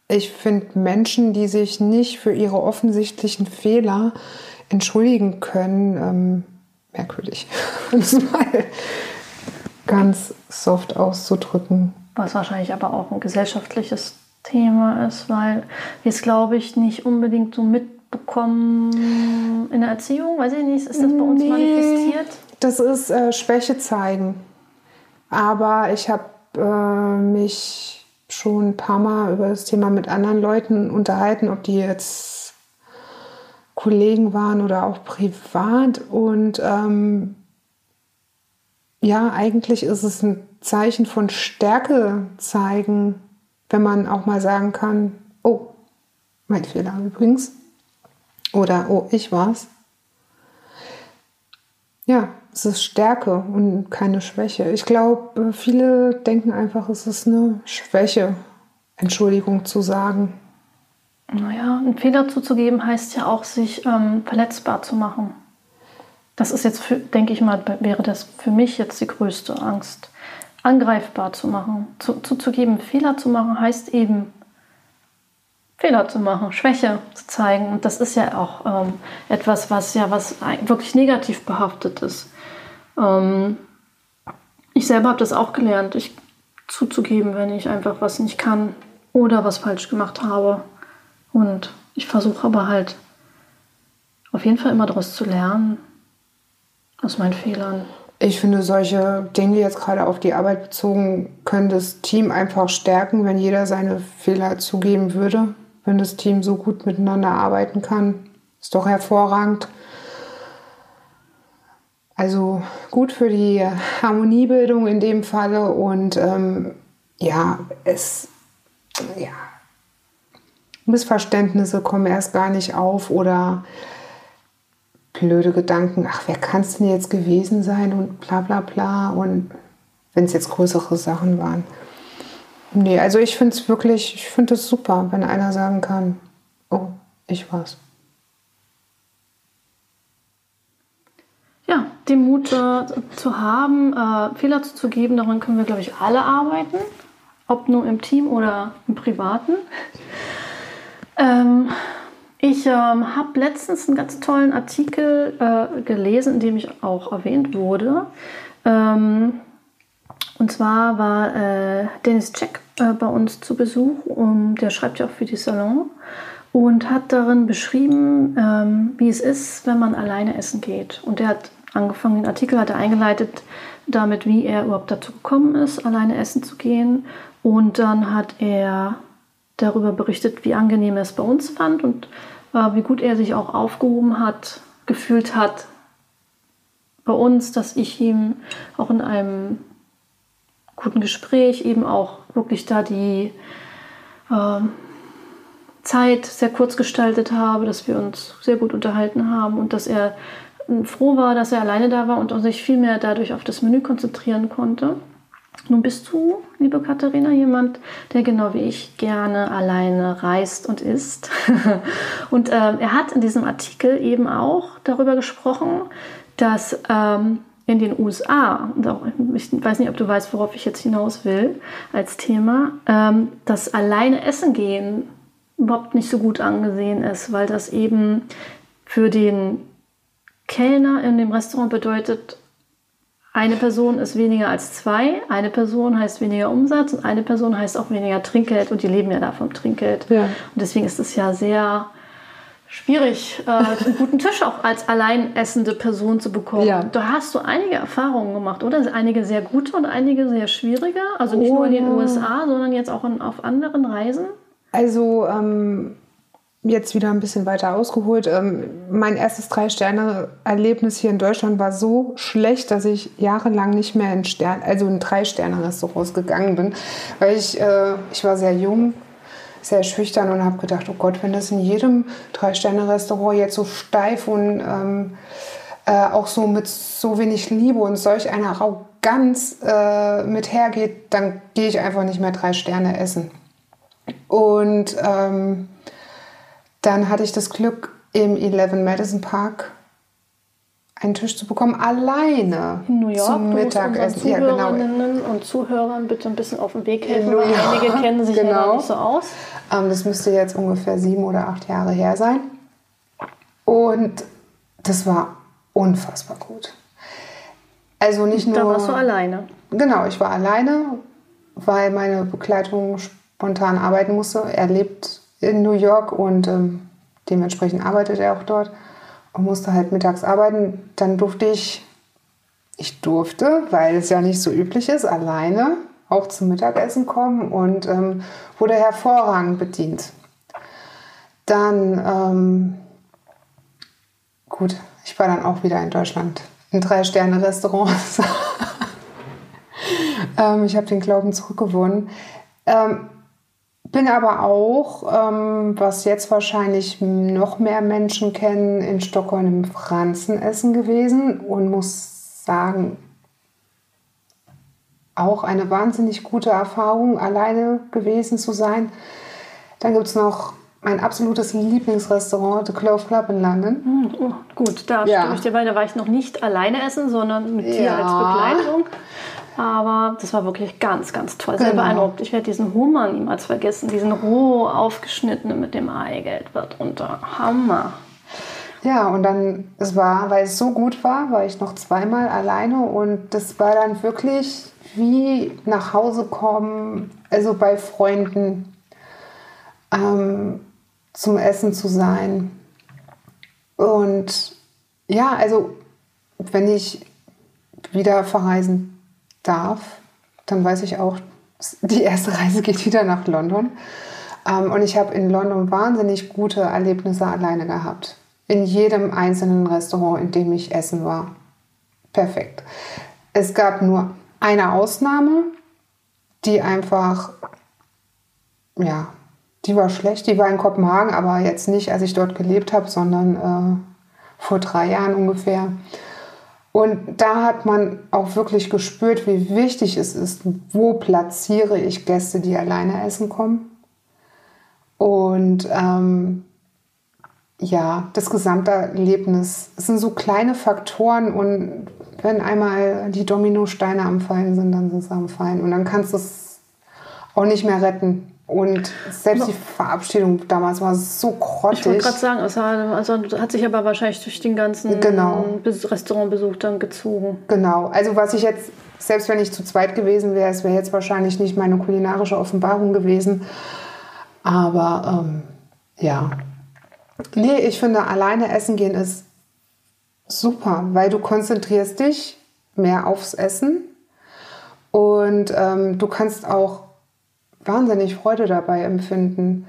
ich finde Menschen, die sich nicht für ihre offensichtlichen Fehler entschuldigen können, ähm, merkwürdig. Um es mal ganz soft auszudrücken. Was wahrscheinlich aber auch ein gesellschaftliches Thema ist, weil wir es, glaube ich, nicht unbedingt so mitbekommen in der Erziehung. Weiß ich nicht, ist das bei uns Nee. manifestiert? Das ist äh, Schwäche zeigen. Aber ich habe äh, mich schon ein paar Mal über das Thema mit anderen Leuten unterhalten, ob die jetzt Kollegen waren oder auch privat. Und ähm, ja, eigentlich ist es ein Zeichen von Stärke zeigen, wenn man auch mal sagen kann, oh, mein Fehler übrigens. Oder oh, ich war's. Ja, es ist Stärke und keine Schwäche. Ich glaube, viele denken einfach, es ist eine Schwäche, Entschuldigung zu sagen. Naja, einen Fehler zuzugeben heißt ja auch, sich ähm, verletzbar zu machen. Das ist jetzt, für, denke ich mal, wäre das für mich jetzt die größte Angst. Angreifbar zu machen. Zu, zuzugeben, Fehler zu machen, heißt eben, Fehler zu machen, Schwäche zu zeigen. Und das ist ja auch ähm, etwas, was ja was wirklich negativ behaftet ist. Ähm, ich selber habe das auch gelernt, ich zuzugeben, wenn ich einfach was nicht kann oder was falsch gemacht habe. Und ich versuche aber halt auf jeden Fall immer daraus zu lernen, aus meinen Fehlern. Ich finde, solche Dinge jetzt gerade auf die Arbeit bezogen, können das Team einfach stärken, wenn jeder seine Fehler zugeben würde. Wenn das Team so gut miteinander arbeiten kann. Ist doch hervorragend. Also gut für die Harmoniebildung in dem Falle und ähm, ja, es, ja, Missverständnisse kommen erst gar nicht auf oder blöde Gedanken, ach, wer kann es denn jetzt gewesen sein und bla bla bla und wenn es jetzt größere Sachen waren. Nee, also ich finde es wirklich, ich finde es super, wenn einer sagen kann, oh, ich war's. Ja, den Mut äh, zu haben, äh, Fehler zuzugeben, daran können wir, glaube ich, alle arbeiten. Ob nur im Team oder im Privaten. Ähm, ich ähm, habe letztens einen ganz tollen Artikel äh, gelesen, in dem ich auch erwähnt wurde. Ähm, und zwar war äh, Dennis Check äh, bei uns zu Besuch. Und der schreibt ja auch für die Salon und hat darin beschrieben, ähm, wie es ist, wenn man alleine essen geht. Und er hat angefangen, den Artikel hat er eingeleitet damit, wie er überhaupt dazu gekommen ist, alleine essen zu gehen. Und dann hat er darüber berichtet, wie angenehm er es bei uns fand und äh, wie gut er sich auch aufgehoben hat, gefühlt hat bei uns, dass ich ihm auch in einem guten Gespräch eben auch wirklich da die äh, Zeit sehr kurz gestaltet habe, dass wir uns sehr gut unterhalten haben und dass er froh war, dass er alleine da war und sich viel mehr dadurch auf das Menü konzentrieren konnte. Nun bist du, liebe Katharina, jemand, der genau wie ich gerne alleine reist und isst. und äh, er hat in diesem Artikel eben auch darüber gesprochen, dass ähm, in den USA, ich weiß nicht, ob du weißt, worauf ich jetzt hinaus will als Thema, ähm, dass alleine essen gehen überhaupt nicht so gut angesehen ist, weil das eben für den Kellner in dem Restaurant bedeutet, eine Person ist weniger als zwei, eine Person heißt weniger Umsatz und eine Person heißt auch weniger Trinkgeld und die leben ja da vom Trinkgeld. Ja. Und deswegen ist es ja sehr schwierig, äh, einen guten Tisch auch als alleinessende Person zu bekommen. Ja. Da hast du einige Erfahrungen gemacht, oder? Einige sehr gute und einige sehr schwierige. Also nicht oh, nur in den ja. USA, sondern jetzt auch in, auf anderen Reisen. Also ähm, jetzt wieder ein bisschen weiter ausgeholt. Ähm, mein erstes Drei-Sterne-Erlebnis hier in Deutschland war so schlecht, dass ich jahrelang nicht mehr in Stern, also in Drei-Sterne-Restaurants gegangen bin, weil ich, äh, ich war sehr jung, sehr schüchtern und habe gedacht, oh Gott, wenn das in jedem Drei-Sterne-Restaurant jetzt so steif und ähm, äh, auch so mit so wenig Liebe und solch einer Arroganz äh, mit hergeht, dann gehe ich einfach nicht mehr drei Sterne essen. Und ähm, dann hatte ich das Glück, im 11 Madison Park einen Tisch zu bekommen, alleine in New York, zum Mittagessen. Ja, genau. und Zuhörern bitte ein bisschen auf den Weg helfen, weil einige kennen sich genau. ja nicht so aus. Ähm, das müsste jetzt ungefähr sieben oder acht Jahre her sein. Und das war unfassbar gut. Also nicht nur. Da warst du alleine. Genau, ich war alleine, weil meine Begleitung spontan arbeiten musste. Er lebt in New York und ähm, dementsprechend arbeitet er auch dort und musste halt mittags arbeiten. Dann durfte ich, ich durfte, weil es ja nicht so üblich ist, alleine auch zum Mittagessen kommen und ähm, wurde hervorragend bedient. Dann, ähm, gut, ich war dann auch wieder in Deutschland in Drei-Sterne-Restaurants. ähm, ich habe den Glauben zurückgewonnen. Ähm, bin aber auch, ähm, was jetzt wahrscheinlich noch mehr Menschen kennen, in Stockholm im Franzenessen gewesen und muss sagen, auch eine wahnsinnig gute Erfahrung, alleine gewesen zu sein. Dann gibt es noch mein absolutes Lieblingsrestaurant, The Clove Club in London. Hm, oh, gut, da ja. stimme ich dir bei, da war ich noch nicht alleine essen, sondern mit dir ja. als Begleitung. Aber das war wirklich ganz, ganz toll. Sehr genau. beeindruckt. Ich werde diesen Hummer niemals vergessen. Diesen roh aufgeschnittenen mit dem Eigelb drunter. Hammer. Ja, und dann, es war, weil es so gut war, war ich noch zweimal alleine und das war dann wirklich wie nach Hause kommen, also bei Freunden ähm, zum Essen zu sein. Und ja, also wenn ich wieder verreisen darf, dann weiß ich auch, die erste Reise geht wieder nach London. Ähm, und ich habe in London wahnsinnig gute Erlebnisse alleine gehabt. In jedem einzelnen Restaurant, in dem ich essen war. Perfekt. Es gab nur eine Ausnahme, die einfach, ja, die war schlecht. Die war in Kopenhagen, aber jetzt nicht, als ich dort gelebt habe, sondern äh, vor drei Jahren ungefähr. Und da hat man auch wirklich gespürt, wie wichtig es ist, wo platziere ich Gäste, die alleine essen kommen. Und ähm, ja, das gesamte Erlebnis, es sind so kleine Faktoren und wenn einmal die Dominosteine am Fallen sind, dann sind sie am Fallen. Und dann kannst du es auch nicht mehr retten. Und selbst die Verabschiedung damals war so grottig. Ich wollte gerade sagen, es war, also hat sich aber wahrscheinlich durch den ganzen genau. Restaurantbesuch dann gezogen. Genau. Also was ich jetzt, selbst wenn ich zu zweit gewesen wäre, es wäre jetzt wahrscheinlich nicht meine kulinarische Offenbarung gewesen. Aber ähm, ja. Nee, ich finde, alleine essen gehen ist super, weil du konzentrierst dich mehr aufs Essen und ähm, du kannst auch wahnsinnig Freude dabei empfinden.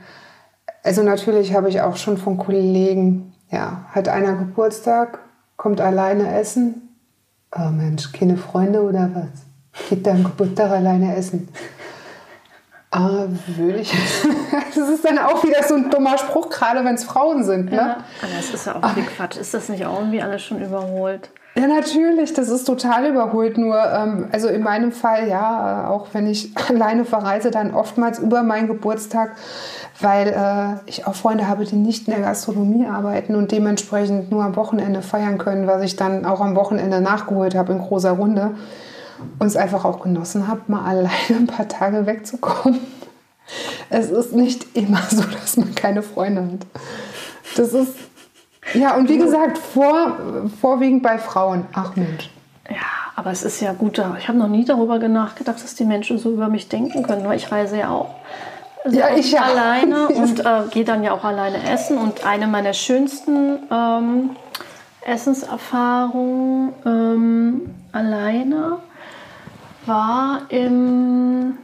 Also natürlich habe ich auch schon von Kollegen, ja, hat einer Geburtstag, kommt alleine essen. Oh Mensch, keine Freunde oder was? Geht da am Geburtstag alleine essen? Ah, würde ich. Das ist dann auch wieder so ein dummer Spruch, gerade wenn es Frauen sind. Ne? Ja, aber es ist ja auch viel Quatsch. Ist das nicht auch irgendwie alles schon überholt? Ja, natürlich, das ist total überholt. Nur, ähm, also in meinem Fall, ja, auch wenn ich alleine verreise, dann oftmals über meinen Geburtstag, weil äh, ich auch Freunde habe, die nicht in der Gastronomie arbeiten und dementsprechend nur am Wochenende feiern können, was ich dann auch am Wochenende nachgeholt habe in großer Runde und es einfach auch genossen habe, mal alleine ein paar Tage wegzukommen. Es ist nicht immer so, dass man keine Freunde hat. Das ist, ja, und wie gesagt, vor, vorwiegend bei Frauen. Ach Mensch. Ja, aber es ist ja gut. Ich habe noch nie darüber nachgedacht, dass die Menschen so über mich denken können, weil ich reise ja auch. Also ja, ich ja. alleine und äh, gehe dann ja auch alleine essen. Und eine meiner schönsten ähm, Essenserfahrungen ähm, alleine war im,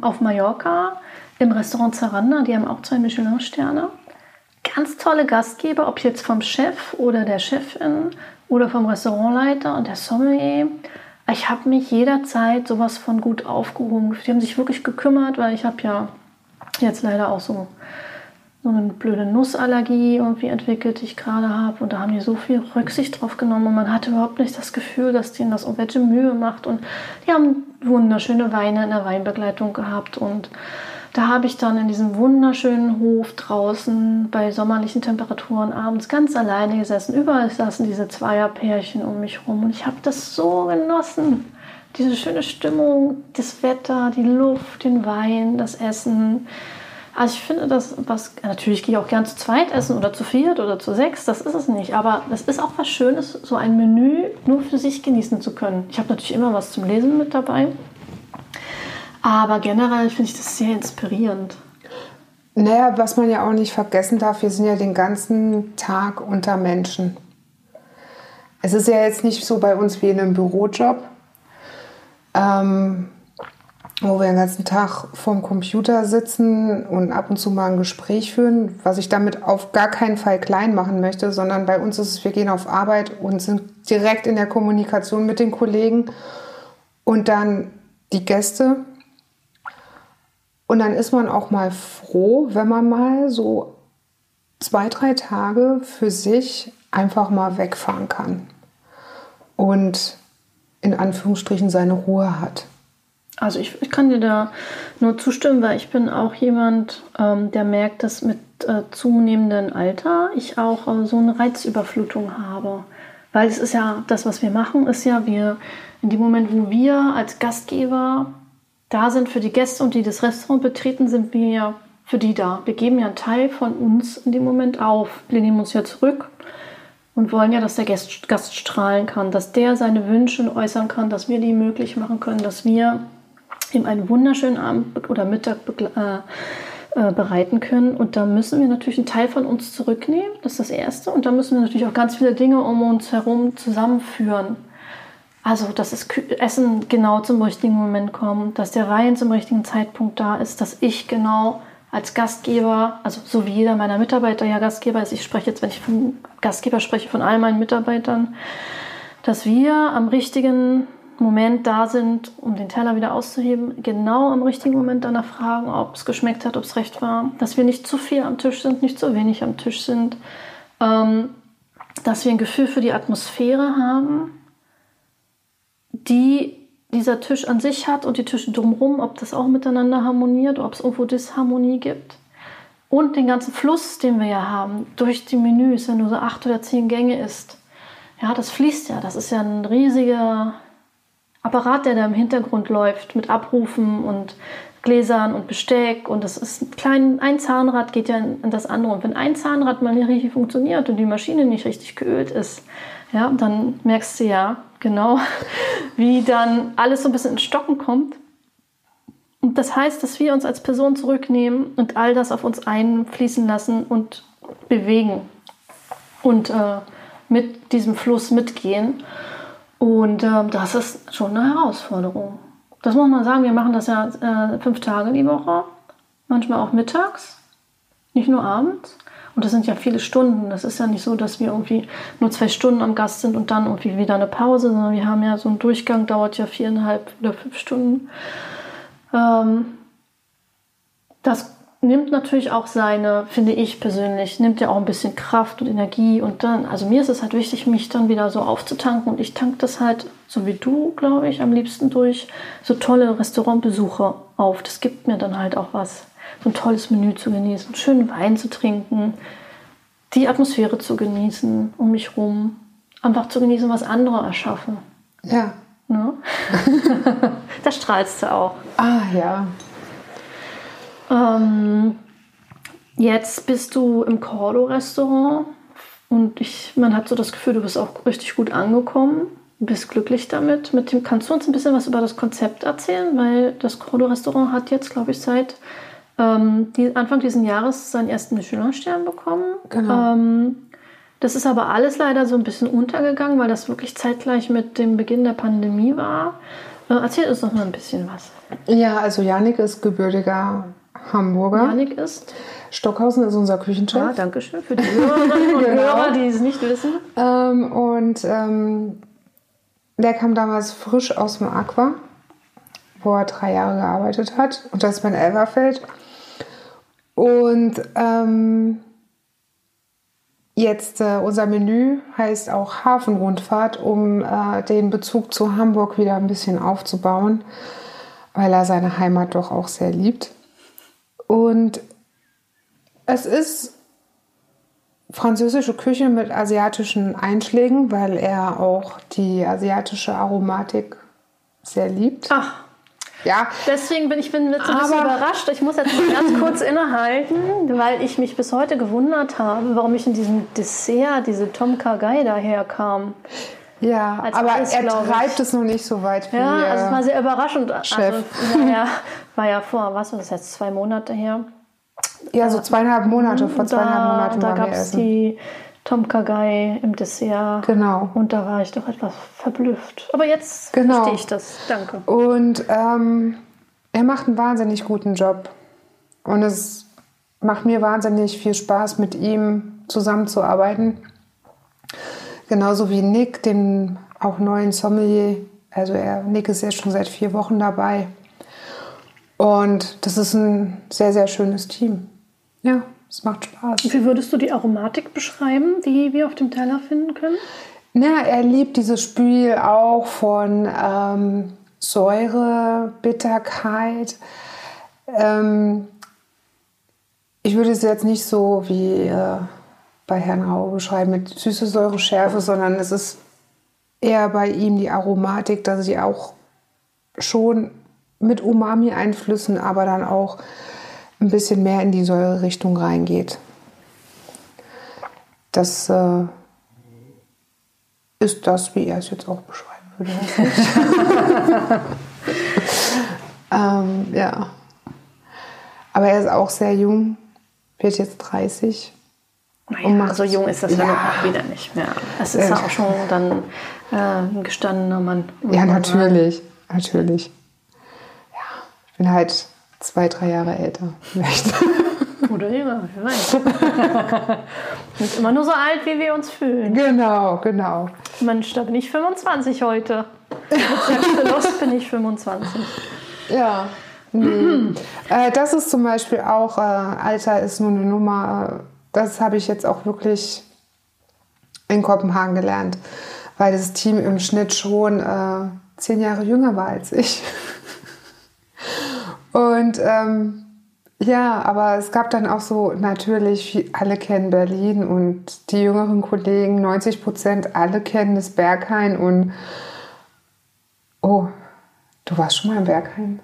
auf Mallorca im Restaurant Zaranda. Die haben auch zwei Michelin-Sterne. Ganz tolle Gastgeber, ob jetzt vom Chef oder der Chefin oder vom Restaurantleiter und der Sommelier. Ich habe mich jederzeit sowas von gut aufgehoben. Die haben sich wirklich gekümmert, weil ich habe ja jetzt leider auch so so eine blöde Nussallergie irgendwie entwickelt, die ich gerade habe. Und da haben die so viel Rücksicht drauf genommen und man hatte überhaupt nicht das Gefühl, dass denen das irgendwelche Mühe macht. Und die haben wunderschöne Weine in der Weinbegleitung gehabt. Und da habe ich dann in diesem wunderschönen Hof draußen bei sommerlichen Temperaturen abends ganz alleine gesessen. Überall saßen diese Zweierpärchen um mich rum und ich habe das so genossen. Diese schöne Stimmung, das Wetter, die Luft, den Wein, das Essen also ich finde das, was natürlich gehe ich auch gern zu zweit essen oder zu viert oder zu sechs, das ist es nicht. Aber es ist auch was Schönes, so ein Menü nur für sich genießen zu können. Ich habe natürlich immer was zum Lesen mit dabei. Aber generell finde ich das sehr inspirierend. Naja, was man ja auch nicht vergessen darf, wir sind ja den ganzen Tag unter Menschen. Es ist ja jetzt nicht so bei uns wie in einem Bürojob. Ähm, wo wir den ganzen Tag vorm Computer sitzen und ab und zu mal ein Gespräch führen, was ich damit auf gar keinen Fall klein machen möchte, sondern bei uns ist es, wir gehen auf Arbeit und sind direkt in der Kommunikation mit den Kollegen und dann die Gäste. Und dann ist man auch mal froh, wenn man mal so zwei, drei Tage für sich einfach mal wegfahren kann und in Anführungsstrichen seine Ruhe hat. Also ich, ich kann dir da nur zustimmen, weil ich bin auch jemand, ähm, der merkt, dass mit äh, zunehmendem Alter ich auch äh, so eine Reizüberflutung habe. Weil es ist ja, das, was wir machen, ist ja, wir in dem Moment, wo wir als Gastgeber da sind für die Gäste und die das Restaurant betreten, sind wir ja für die da. Wir geben ja einen Teil von uns in dem Moment auf. Wir nehmen uns ja zurück und wollen ja, dass der Gast, Gast strahlen kann, dass der seine Wünsche äußern kann, dass wir die möglich machen können, dass wir ihm einen wunderschönen Abend oder Mittag äh, äh, bereiten können. Und da müssen wir natürlich einen Teil von uns zurücknehmen. Das ist das Erste. Und da müssen wir natürlich auch ganz viele Dinge um uns herum zusammenführen. Also, dass das Essen genau zum richtigen Moment kommt, dass der Wein zum richtigen Zeitpunkt da ist, dass ich genau als Gastgeber, also so wie jeder meiner Mitarbeiter ja Gastgeber ist, ich spreche jetzt, wenn ich von Gastgeber spreche, von all meinen Mitarbeitern, dass wir am richtigen Moment da sind, um den Teller wieder auszuheben, genau am richtigen Moment danach fragen, ob es geschmeckt hat, ob es recht war, dass wir nicht zu viel am Tisch sind, nicht zu wenig am Tisch sind, ähm, dass wir ein Gefühl für die Atmosphäre haben, die dieser Tisch an sich hat und die Tische drumherum, ob das auch miteinander harmoniert, ob es irgendwo Disharmonie gibt. Und den ganzen Fluss, den wir ja haben, durch die Menüs, wenn nur so acht oder zehn Gänge ist. Ja, das fließt ja. Das ist ja ein riesiger, Apparat, der da im Hintergrund läuft mit Abrufen und Gläsern und Besteck und das ist ein klein, ein Zahnrad geht ja in, das andere und wenn ein Zahnrad mal nicht richtig funktioniert und die Maschine nicht richtig geölt ist, ja, dann merkst du ja genau, wie dann alles so ein bisschen ins Stocken kommt. Und das heißt, dass wir uns als Person zurücknehmen und all das auf uns einfließen lassen und bewegen und äh, mit diesem Fluss mitgehen. Und ähm, das ist schon eine Herausforderung. das muss man sagen, wir machen das ja äh, fünf Tage die Woche, manchmal auch mittags, nicht nur abends. Und das sind ja viele Stunden. Das ist ja nicht so, dass wir irgendwie nur zwei Stunden am Gast sind und dann irgendwie wieder eine Pause, sondern wir haben ja so ein Durchgang, dauert ja viereinhalb oder fünf Stunden. Ähm, das nimmt natürlich auch seine, finde ich persönlich, nimmt ja auch ein bisschen Kraft und Energie und dann, also mir ist es halt wichtig, mich dann wieder so aufzutanken und ich tank das halt, so wie du, glaube ich, am liebsten durch so tolle Restaurantbesuche auf. Das gibt mir dann halt auch was. So ein tolles Menü zu genießen, schönen Wein zu trinken, die Atmosphäre zu genießen um mich rum, einfach zu genießen, was andere erschaffen. Ja. Ne? da strahlst du auch. Ah, ja. Ähm, jetzt bist du im Cordo-Restaurant und ich, man hat so das Gefühl, du bist auch richtig gut angekommen. Bist glücklich damit. Mit dem, kannst du uns ein bisschen was über das Konzept erzählen? Weil das Cordo-Restaurant hat jetzt, glaube ich, seit ähm, die, Anfang dieses Jahres seinen ersten Michelin-Stern bekommen. Genau. Ähm, das ist aber alles leider so ein bisschen untergegangen, weil das wirklich zeitgleich mit dem Beginn der Pandemie war. Äh, erzähl uns noch mal ein bisschen was. Ja, also Janik ist gebürtiger Hamburger. Janik ist. Stockhausen ist unser Küchenchef. Ja, danke schön für die Hörerinnen und Genau. Hörer, die es nicht wissen. Ähm, und ähm, der kam damals frisch aus dem Aqua, wo er drei Jahre gearbeitet hat. Und das ist mein Elverfeld. Und ähm, jetzt äh, unser Menü heißt auch Hafenrundfahrt, um äh, den Bezug zu Hamburg wieder ein bisschen aufzubauen, weil er seine Heimat doch auch sehr liebt. Und es ist französische Küche mit asiatischen Einschlägen, weil er auch die asiatische Aromatik sehr liebt. Ach, Ja, deswegen bin ich bin jetzt ein bisschen Aber- überrascht. Ich muss jetzt mal ganz kurz innehalten, weil ich mich bis heute gewundert habe, warum ich in diesem Dessert diese Tom Kha-Gai daherkam. ja, Als aber Eis, er treibt es noch nicht so weit wie Ja, also es war sehr überraschend. Chef. Also, ja, war ja vor, was war das jetzt, zwei Monate her. ja so zweieinhalb Monate. Vor zweieinhalb Monaten da waren wir gab es essen. die Tom Kha-Gai im Dessert. Genau. Und da war ich doch etwas verblüfft. Aber jetzt Genau. verstehe ich das. Danke. Und ähm, er macht einen wahnsinnig guten Job. Und es macht mir wahnsinnig viel Spaß, mit ihm zusammenzuarbeiten. Genauso wie Nick, den auch neuen Sommelier. Also er, Nick ist jetzt schon seit vier Wochen dabei. Und das ist ein sehr, sehr schönes Team. Ja, es macht Spaß. Wie würdest du die Aromatik beschreiben, die wir auf dem Teller finden können? Na, er liebt dieses Spiel auch von ähm, Säure, Bitterkeit. Ähm, ich würde es jetzt nicht so wie äh, bei Herrn Rau beschreiben mit süße Säure, Schärfe, sondern es ist eher bei ihm die Aromatik, dass sie auch schon mit Umami-Einflüssen, aber dann auch ein bisschen mehr in die Säure-Richtung reingeht. Das äh, ist das, wie er es jetzt auch beschreiben würde. ähm, ja. Aber er ist auch sehr jung, wird jetzt 30. Naja, Und macht- so jung ist das ja, auch wieder nicht mehr. Das ist ja auch schon dann äh, ein gestandener Mann. Ja, natürlich. Natürlich. Ja, ich bin halt zwei, drei Jahre älter. Vielleicht. Oder jünger, wer weiß. Nicht immer nur so alt, wie wir uns fühlen. genau, genau. Mensch, da bin ich 25 heute. Mit Selbstverlust bin ich 25. Ja. Nee. äh, das ist zum Beispiel auch, äh, Alter ist nur eine Nummer, das habe ich jetzt auch wirklich in Kopenhagen gelernt, weil das Team im Schnitt schon äh, zehn Jahre jünger war als ich. Und ähm, ja, aber es gab dann auch so, natürlich, alle kennen Berlin und die jüngeren Kollegen, 90 Prozent, alle kennen das Berghain und oh, du warst schon mal im Berghain?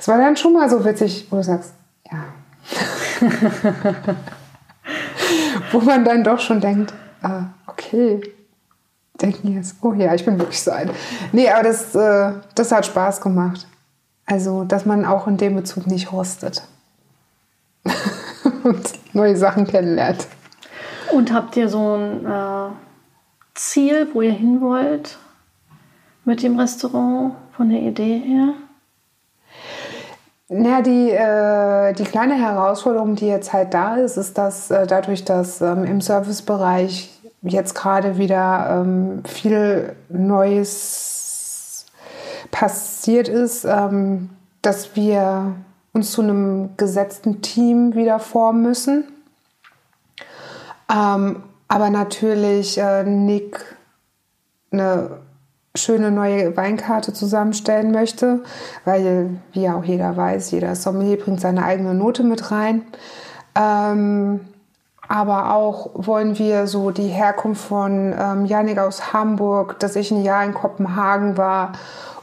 Es war dann schon mal so witzig, wo du sagst, ja. wo man dann doch schon denkt, ah, okay, denken jetzt, oh ja, ich bin wirklich so alt. Nee, aber das, äh, das hat Spaß gemacht. Also, dass man auch in dem Bezug nicht rostet. Und neue Sachen kennenlernt. Und habt ihr so ein äh, Ziel, wo ihr hin wollt mit dem Restaurant von der Idee her? Na, die, äh, die kleine Herausforderung, die jetzt halt da ist, ist, dass äh, dadurch, dass ähm, im Servicebereich jetzt gerade wieder ähm, viel Neues passiert ist, ähm, dass wir uns zu einem gesetzten Team wieder formen müssen. Ähm, aber natürlich äh, Nick eine schöne neue Weinkarte zusammenstellen möchte, weil, wie ja auch jeder weiß, jeder Sommelier bringt seine eigene Note mit rein. Ähm, aber auch wollen wir so die Herkunft von ähm, Janik aus Hamburg, dass ich ein Jahr in Kopenhagen war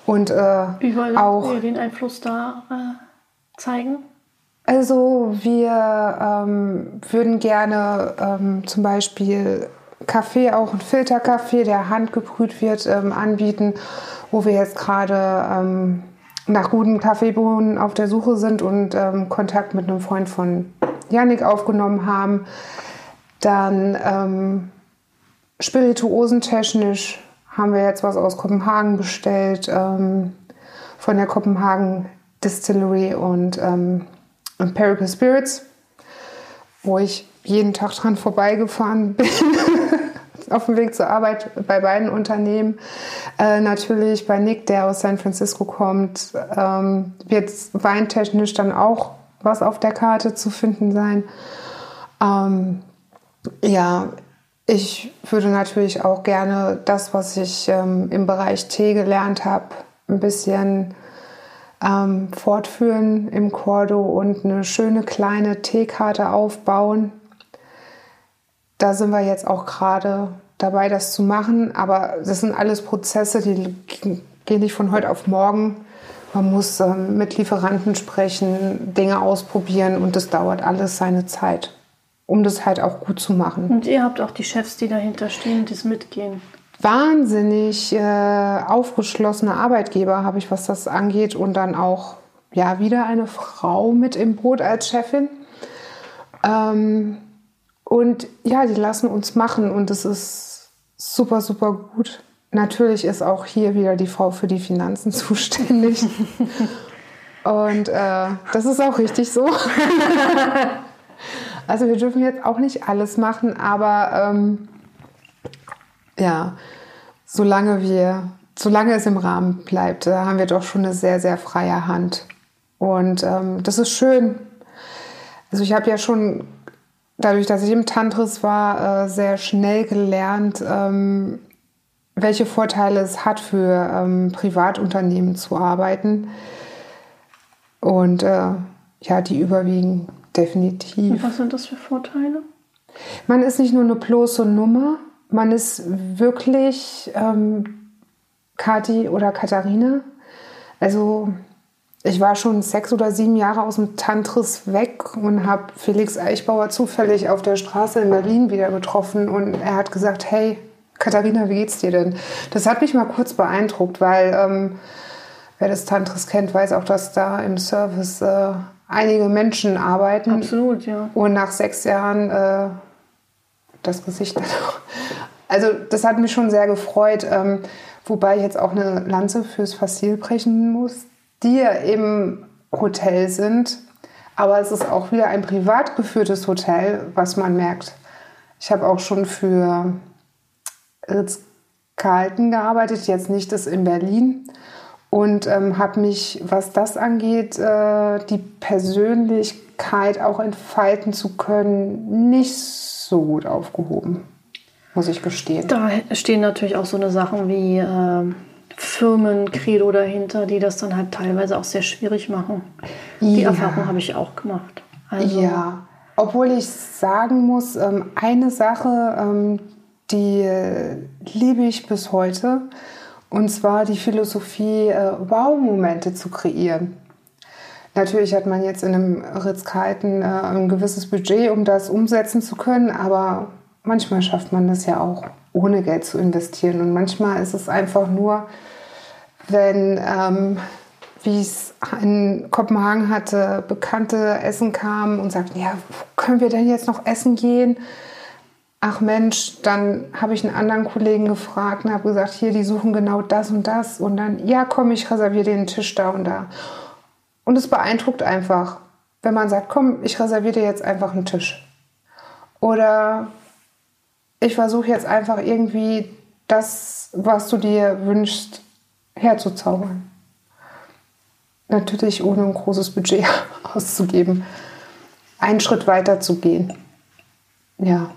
und äh, Wie wollen auch wir den Einfluss da äh, zeigen? Also wir ähm, würden gerne ähm, zum Beispiel Kaffee, auch einen Filterkaffee, der handgebrüht wird, ähm, anbieten, wo wir jetzt gerade ähm, nach guten Kaffeebohnen auf der Suche sind und ähm, Kontakt mit einem Freund von Yannick aufgenommen haben. Dann ähm, spirituosentechnisch haben wir jetzt was aus Kopenhagen bestellt, ähm, von der Kopenhagen Distillery und ähm, Empirical Spirits, wo ich jeden Tag dran vorbeigefahren bin. auf dem Weg zur Arbeit bei beiden Unternehmen. Äh, natürlich bei Nick, der aus San Francisco kommt, ähm, wird weintechnisch dann auch was auf der Karte zu finden sein. Ähm, ja, ich würde natürlich auch gerne das, was ich ähm, im Bereich Tee gelernt habe, ein bisschen ähm, fortführen im Cordo und eine schöne kleine Teekarte aufbauen da sind wir jetzt auch gerade dabei, das zu machen. Aber das sind alles Prozesse, die gehen nicht von heute auf morgen. Man muss ähm, mit Lieferanten sprechen, Dinge ausprobieren und das dauert alles seine Zeit, um das halt auch gut zu machen. Und ihr habt auch die Chefs, die dahinter stehen, die es mitgehen. Wahnsinnig äh, aufgeschlossene Arbeitgeber habe ich, was das angeht. Und dann auch ja wieder eine Frau mit im Boot als Chefin. Ähm, und ja, die lassen uns machen und es ist super, super gut. Natürlich ist auch hier wieder die Frau für die Finanzen zuständig. und äh, das ist auch richtig so. also wir dürfen jetzt auch nicht alles machen, aber ähm, ja, solange wir, solange es im Rahmen bleibt, äh, haben wir doch schon eine sehr, sehr freie Hand. Und ähm, das ist schön. Also ich habe ja schon dadurch, dass ich im Tantris war, äh, sehr schnell gelernt, ähm, welche Vorteile es hat, für ähm, Privatunternehmen zu arbeiten. Und äh, ja, die überwiegen definitiv. Und was sind das für Vorteile? Man ist nicht nur eine bloße Nummer, man ist wirklich ähm, Kati oder Katharina. Also ich war schon sechs oder sieben Jahre aus dem Tantris weg und habe Felix Eichbauer zufällig auf der Straße in Berlin wieder getroffen und er hat gesagt, hey, Katharina, wie geht's dir denn? Das hat mich mal kurz beeindruckt, weil ähm, wer das Tantris kennt, weiß auch, dass da im Service äh, einige Menschen arbeiten. Absolut, ja. Und nach sechs Jahren äh, das Gesicht dann auch. Also das hat mich schon sehr gefreut, ähm, wobei ich jetzt auch eine Lanze fürs Fassil brechen muss die im Hotel sind. Aber es ist auch wieder ein privat geführtes Hotel, was man merkt. Ich habe auch schon für Ritz-Carlton gearbeitet, jetzt nicht das in Berlin. Und ähm, habe mich, was das angeht, äh, die Persönlichkeit auch entfalten zu können, nicht so gut aufgehoben, muss ich gestehen. Da stehen natürlich auch so eine Sachen wie äh, Firmenkredo dahinter, die das dann halt teilweise auch sehr schwierig machen. Die Ja. Erfahrung habe ich auch gemacht. Also, Ja, obwohl ich sagen muss, ähm, eine Sache, ähm, die äh, liebe ich bis heute, und zwar die Philosophie, äh, Wow-Momente zu kreieren. Natürlich hat man jetzt in einem Ritz-Carlton äh, ein gewisses Budget, um das umsetzen zu können, aber manchmal schafft man das ja auch, ohne Geld zu investieren. Und manchmal ist es einfach nur, wenn, ähm, wie ich es in Kopenhagen hatte, Bekannte essen kamen und sagten, ja, können wir denn jetzt noch essen gehen? Ach Mensch, dann habe ich einen anderen Kollegen gefragt und habe gesagt, hier, die suchen genau das und das. Und dann, ja, komm, ich reserviere den Tisch da und da. Und es beeindruckt einfach, wenn man sagt, komm, ich reserviere dir jetzt einfach einen Tisch. Oder ich versuche jetzt einfach irgendwie das, was du dir wünschst, herzuzaubern. Natürlich ohne ein großes Budget auszugeben. Einen Schritt weiter zu gehen. Ja.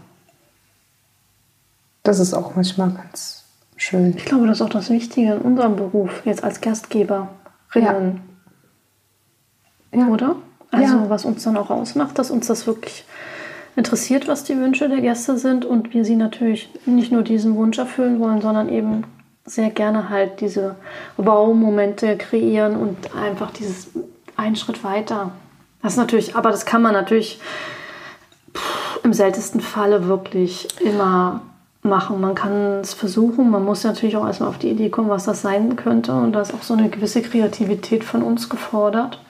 Das ist auch manchmal ganz schön. Ich glaube, das ist auch das Wichtige in unserem Beruf, jetzt als Gastgeberinnen. Ja. Oder? Also, ja. was uns dann auch ausmacht, dass uns das wirklich interessiert, was die Wünsche der Gäste sind und wir sie natürlich nicht nur diesen Wunsch erfüllen wollen, sondern eben sehr gerne halt diese Wow-Momente kreieren und einfach dieses einen Schritt weiter. Das ist natürlich, aber das kann man natürlich pff, im seltensten Falle wirklich immer machen. Man kann es versuchen, man muss natürlich auch erstmal auf die Idee kommen, was das sein könnte und da ist auch so eine gewisse Kreativität von uns gefordert.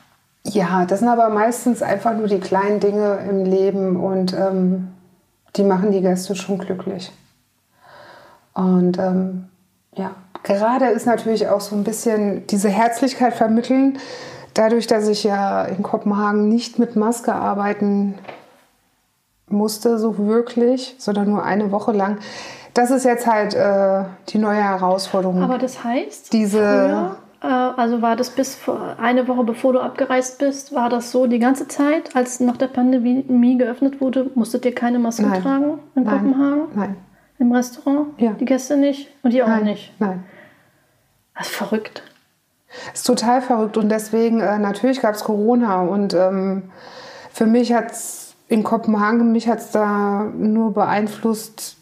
Ja, das sind aber meistens einfach nur die kleinen Dinge im Leben und ähm, die machen die Gäste schon glücklich. Und ähm, ja, gerade ist natürlich auch so ein bisschen diese Herzlichkeit vermitteln. Dadurch, dass ich ja in Kopenhagen nicht mit Maske arbeiten musste, so wirklich, sondern nur eine Woche lang. Das ist jetzt halt äh, die neue Herausforderung. Aber das heißt, diese früher äh, also war das bis eine Woche bevor du abgereist bist, war das so die ganze Zeit, als nach der Pandemie geöffnet wurde, musstet ihr keine Maske Nein. tragen in Nein. Kopenhagen? Nein. Im Restaurant? Ja. Die Gäste nicht? Und ihr auch Nein. nicht? Nein. Das ist verrückt. ist total verrückt und deswegen, äh, natürlich gab es Corona und ähm, für mich hat es in Kopenhagen, mich hat es da nur beeinflusst.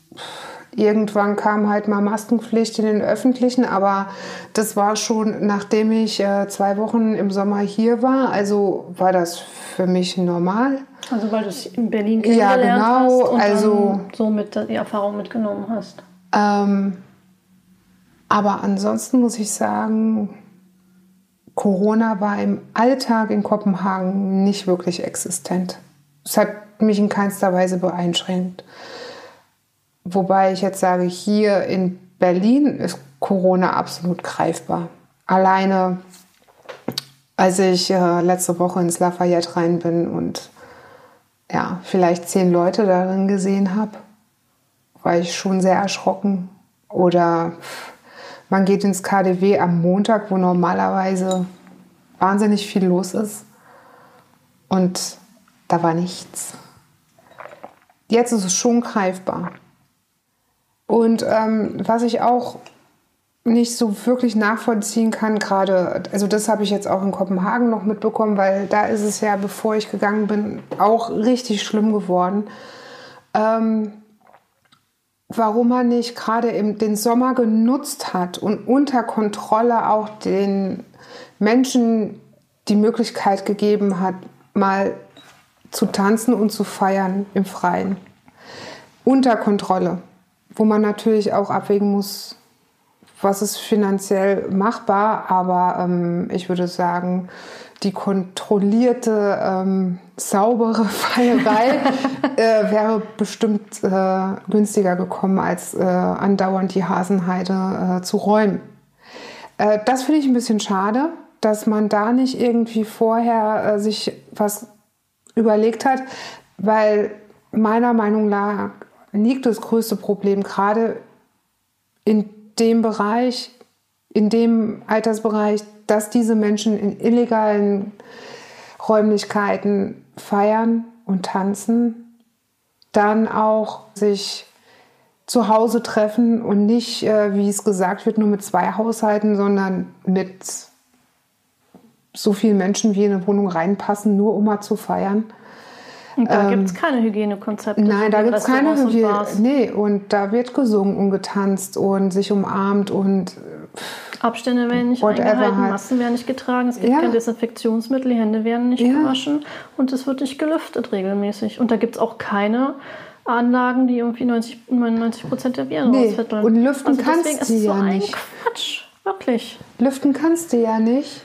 Irgendwann kam halt mal Maskenpflicht in den öffentlichen, aber das war schon, nachdem ich äh, zwei Wochen im Sommer hier war, also war das für mich normal. Also weil du es in Berlin Ja, kennengelernt genau, hast und also- somit die Erfahrung mitgenommen hast. Ähm, aber ansonsten muss ich sagen, Corona war im Alltag in Kopenhagen nicht wirklich existent. Es hat mich in keinster Weise beeinschränkt. Wobei ich jetzt sage, hier in Berlin ist Corona absolut greifbar. Alleine, als ich äh, letzte Woche ins Lafayette rein bin und ja, vielleicht zehn Leute darin gesehen habe, war ich schon sehr erschrocken. Oder man geht ins KDW am Montag, wo normalerweise wahnsinnig viel los ist. Und da war nichts. Jetzt ist es schon greifbar. Und ähm, was ich auch nicht so wirklich nachvollziehen kann, gerade, also das habe ich jetzt auch in Kopenhagen noch mitbekommen, weil da ist es ja, bevor ich gegangen bin, auch richtig schlimm geworden. Ähm, warum man nicht gerade den Sommer genutzt hat und unter Kontrolle auch den Menschen die Möglichkeit gegeben hat, mal zu tanzen und zu feiern im Freien. Unter Kontrolle, wo man natürlich auch abwägen muss, was ist finanziell machbar, aber ähm, ich würde sagen, die kontrollierte, ähm, saubere Feierei äh, wäre bestimmt äh, günstiger gekommen, als äh, andauernd die Hasenheide äh, zu räumen. Äh, das finde ich ein bisschen schade, dass man da nicht irgendwie vorher äh, sich was überlegt hat, weil meiner Meinung nach liegt das größte Problem gerade in dem Bereich, in dem Altersbereich, dass diese Menschen in illegalen Räumlichkeiten feiern und tanzen, dann auch sich zu Hause treffen und nicht, äh, wie es gesagt wird, nur mit zwei Haushalten, sondern mit so vielen Menschen, wie in eine Wohnung reinpassen, nur um mal zu feiern. Und da gibt es keine Hygienekonzepte. Nein, da gibt es keine und Hygiene. Nee, und da wird gesungen und getanzt und sich umarmt und Abstände werden nicht eingehalten, halt. Masken werden nicht getragen, es gibt Ja. kein Desinfektionsmittel, die Hände werden nicht Ja. gewaschen und es wird nicht gelüftet regelmäßig. Und da gibt es auch keine Anlagen, die irgendwie 90, 99 Prozent der Viren Nee, rausfitteln. und lüften deswegen kannst du so ja nicht. Quatsch, wirklich. lüften kannst du ja nicht,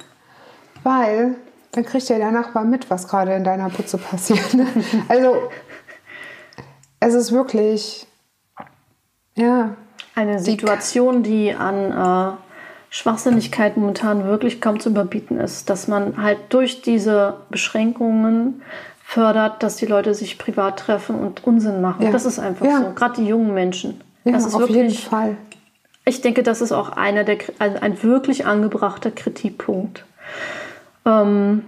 weil dann kriegt ja der Nachbar mit, was gerade in deiner Putze passiert. ne? Also es ist wirklich, ja, Eine Situation, die an Schwachsinnigkeit momentan wirklich kaum zu überbieten ist, dass man halt durch diese Beschränkungen fördert, dass die Leute sich privat treffen und Unsinn machen. Ja. Das ist einfach ja. so. Gerade die jungen Menschen. Ja, das ist auf wirklich, jeden Fall. Ich denke, das ist auch einer der, also ein wirklich angebrachter Kritikpunkt. Ähm,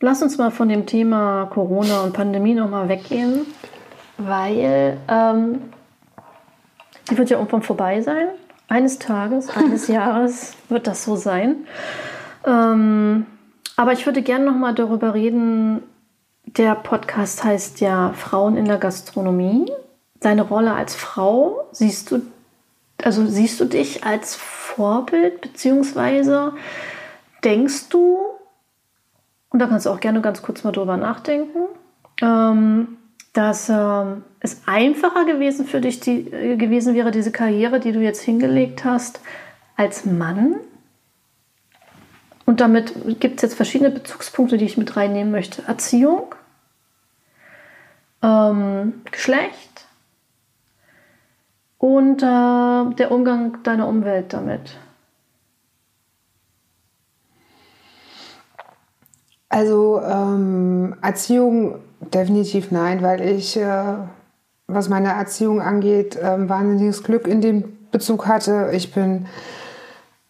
lass uns mal von dem Thema Corona und Pandemie nochmal weggehen, weil ähm, die wird ja irgendwann vorbei sein. Eines Tages, eines Jahres wird das so sein. Ähm, aber ich würde gerne noch mal darüber reden. Der Podcast heißt ja Frauen in der Gastronomie. Deine Rolle als Frau siehst du, also siehst du dich als Vorbild beziehungsweise denkst du und da kannst du auch gerne ganz kurz mal drüber nachdenken, ähm, dass ähm, es einfacher gewesen für dich die, äh, gewesen wäre, diese Karriere, die du jetzt hingelegt hast, als Mann und damit gibt es jetzt verschiedene Bezugspunkte, die ich mit reinnehmen möchte. Erziehung, ähm, Geschlecht und äh, der Umgang deiner Umwelt damit. Also ähm, Erziehung definitiv nein, weil ich, äh, was meine Erziehung angeht, äh, wahnsinniges Glück in dem Bezug hatte. Ich bin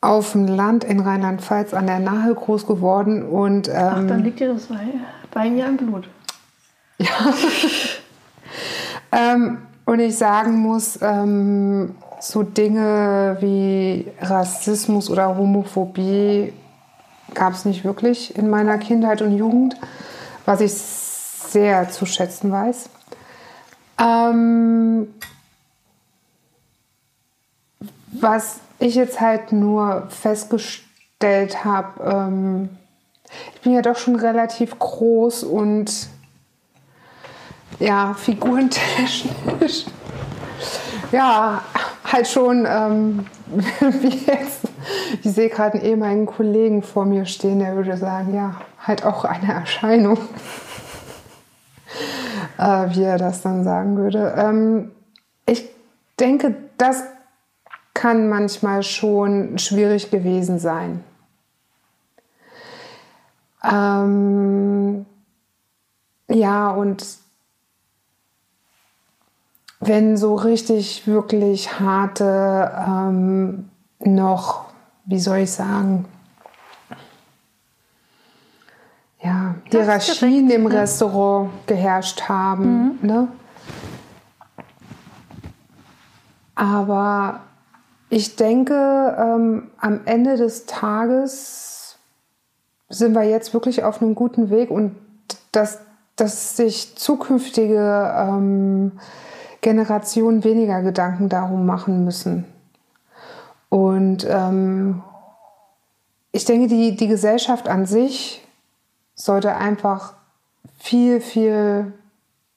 auf dem Land in Rheinland-Pfalz an der Nahe groß geworden. Und, ähm, Ach, dann liegt dir das bei, bei mir im Blut. Ja. ähm, und ich sagen muss, ähm, so Dinge wie Rassismus oder Homophobie gab es nicht wirklich in meiner Kindheit und Jugend, was ich sehr zu schätzen weiß. Ähm, was ich jetzt halt nur festgestellt habe, ähm, ich bin ja doch schon relativ groß und ja, figurentechnisch. Ja, halt schon, ähm, wie jetzt, ich sehe gerade einen ehemaligen Kollegen vor mir stehen, der würde sagen, ja, halt auch eine Erscheinung, äh, wie er das dann sagen würde. Ähm, ich denke, das kann manchmal schon schwierig gewesen sein. Ähm, ja, und wenn so richtig, wirklich harte, ähm, noch, wie soll ich sagen, ja, Hierarchien im Restaurant geherrscht haben. Mhm. Ne? Aber ich denke, ähm, am Ende des Tages sind wir jetzt wirklich auf einem guten Weg und dass, dass sich zukünftige ähm, Generationen weniger Gedanken darum machen müssen. Und ähm, ich denke, die, die Gesellschaft an sich sollte einfach viel, viel,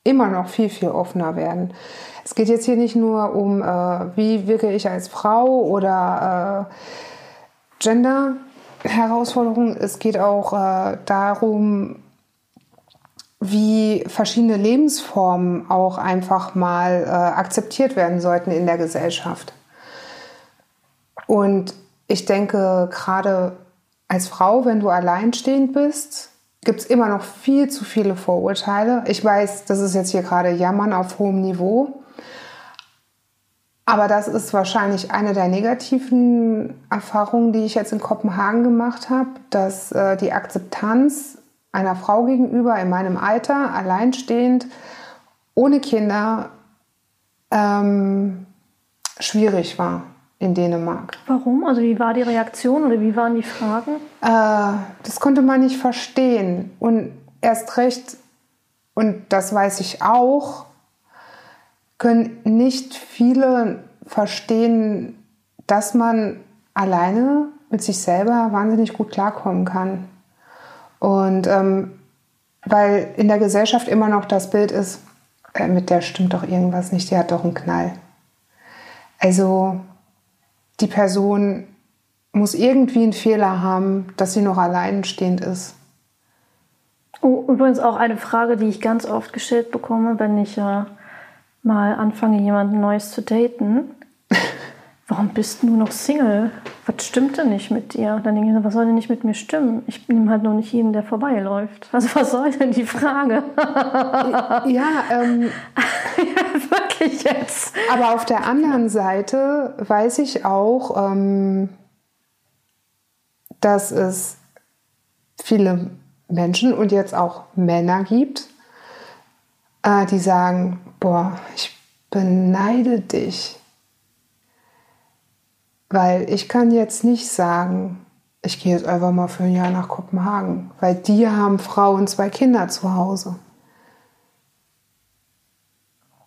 immer noch viel, viel offener werden. Es geht jetzt hier nicht nur um, äh, wie wirke ich als Frau oder äh, Gender-Herausforderungen. Es geht auch äh, darum, wie verschiedene Lebensformen auch einfach mal äh, akzeptiert werden sollten in der Gesellschaft. Und ich denke, gerade als Frau, wenn du alleinstehend bist, gibt es immer noch viel zu viele Vorurteile. Ich weiß, das ist jetzt hier gerade Jammern auf hohem Niveau. Aber das ist wahrscheinlich eine der negativen Erfahrungen, die ich jetzt in Kopenhagen gemacht habe, dass äh, die Akzeptanz einer Frau gegenüber in meinem Alter, alleinstehend, ohne Kinder, ähm, schwierig war in Dänemark. Warum? Also wie war die Reaktion oder wie waren die Fragen? Äh, das konnte man nicht verstehen. Und erst recht, und das weiß ich auch, können nicht viele verstehen, dass man alleine mit sich selber wahnsinnig gut klarkommen kann. Und ähm, weil in der Gesellschaft immer noch das Bild ist, äh, mit der stimmt doch irgendwas nicht, die hat doch einen Knall. Also die Person muss irgendwie einen Fehler haben, dass sie noch alleinstehend ist. Oh, übrigens auch eine Frage, die ich ganz oft gestellt bekomme, wenn ich äh, mal anfange, jemanden Neues zu daten. warum bist du noch Single? Was stimmt denn nicht mit dir? Dann denke ich, was soll denn nicht mit mir stimmen? Ich nehme halt noch nicht jeden, der vorbeiläuft. Also was soll denn die Frage? ja, ähm, ja, wirklich jetzt. aber auf der anderen Seite weiß ich auch, ähm, dass es viele Menschen und jetzt auch Männer gibt, äh, die sagen, boah, ich beneide dich. Weil ich kann jetzt nicht sagen, ich gehe jetzt einfach mal für ein Jahr nach Kopenhagen, weil die haben Frau und zwei Kinder zu Hause.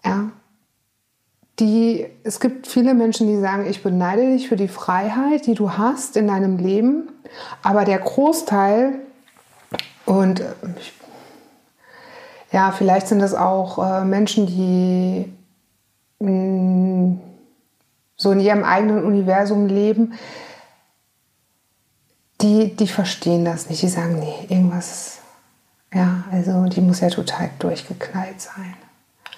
Ja. Die, es gibt viele Menschen, die sagen, ich beneide dich für die Freiheit, die du hast in deinem Leben, aber der Großteil und äh, ja, vielleicht sind es auch äh, Menschen, die mh, mm, so in ihrem eigenen Universum leben, die, die verstehen das nicht. Die sagen, nee, irgendwas, ja, also die muss ja total durchgeknallt sein.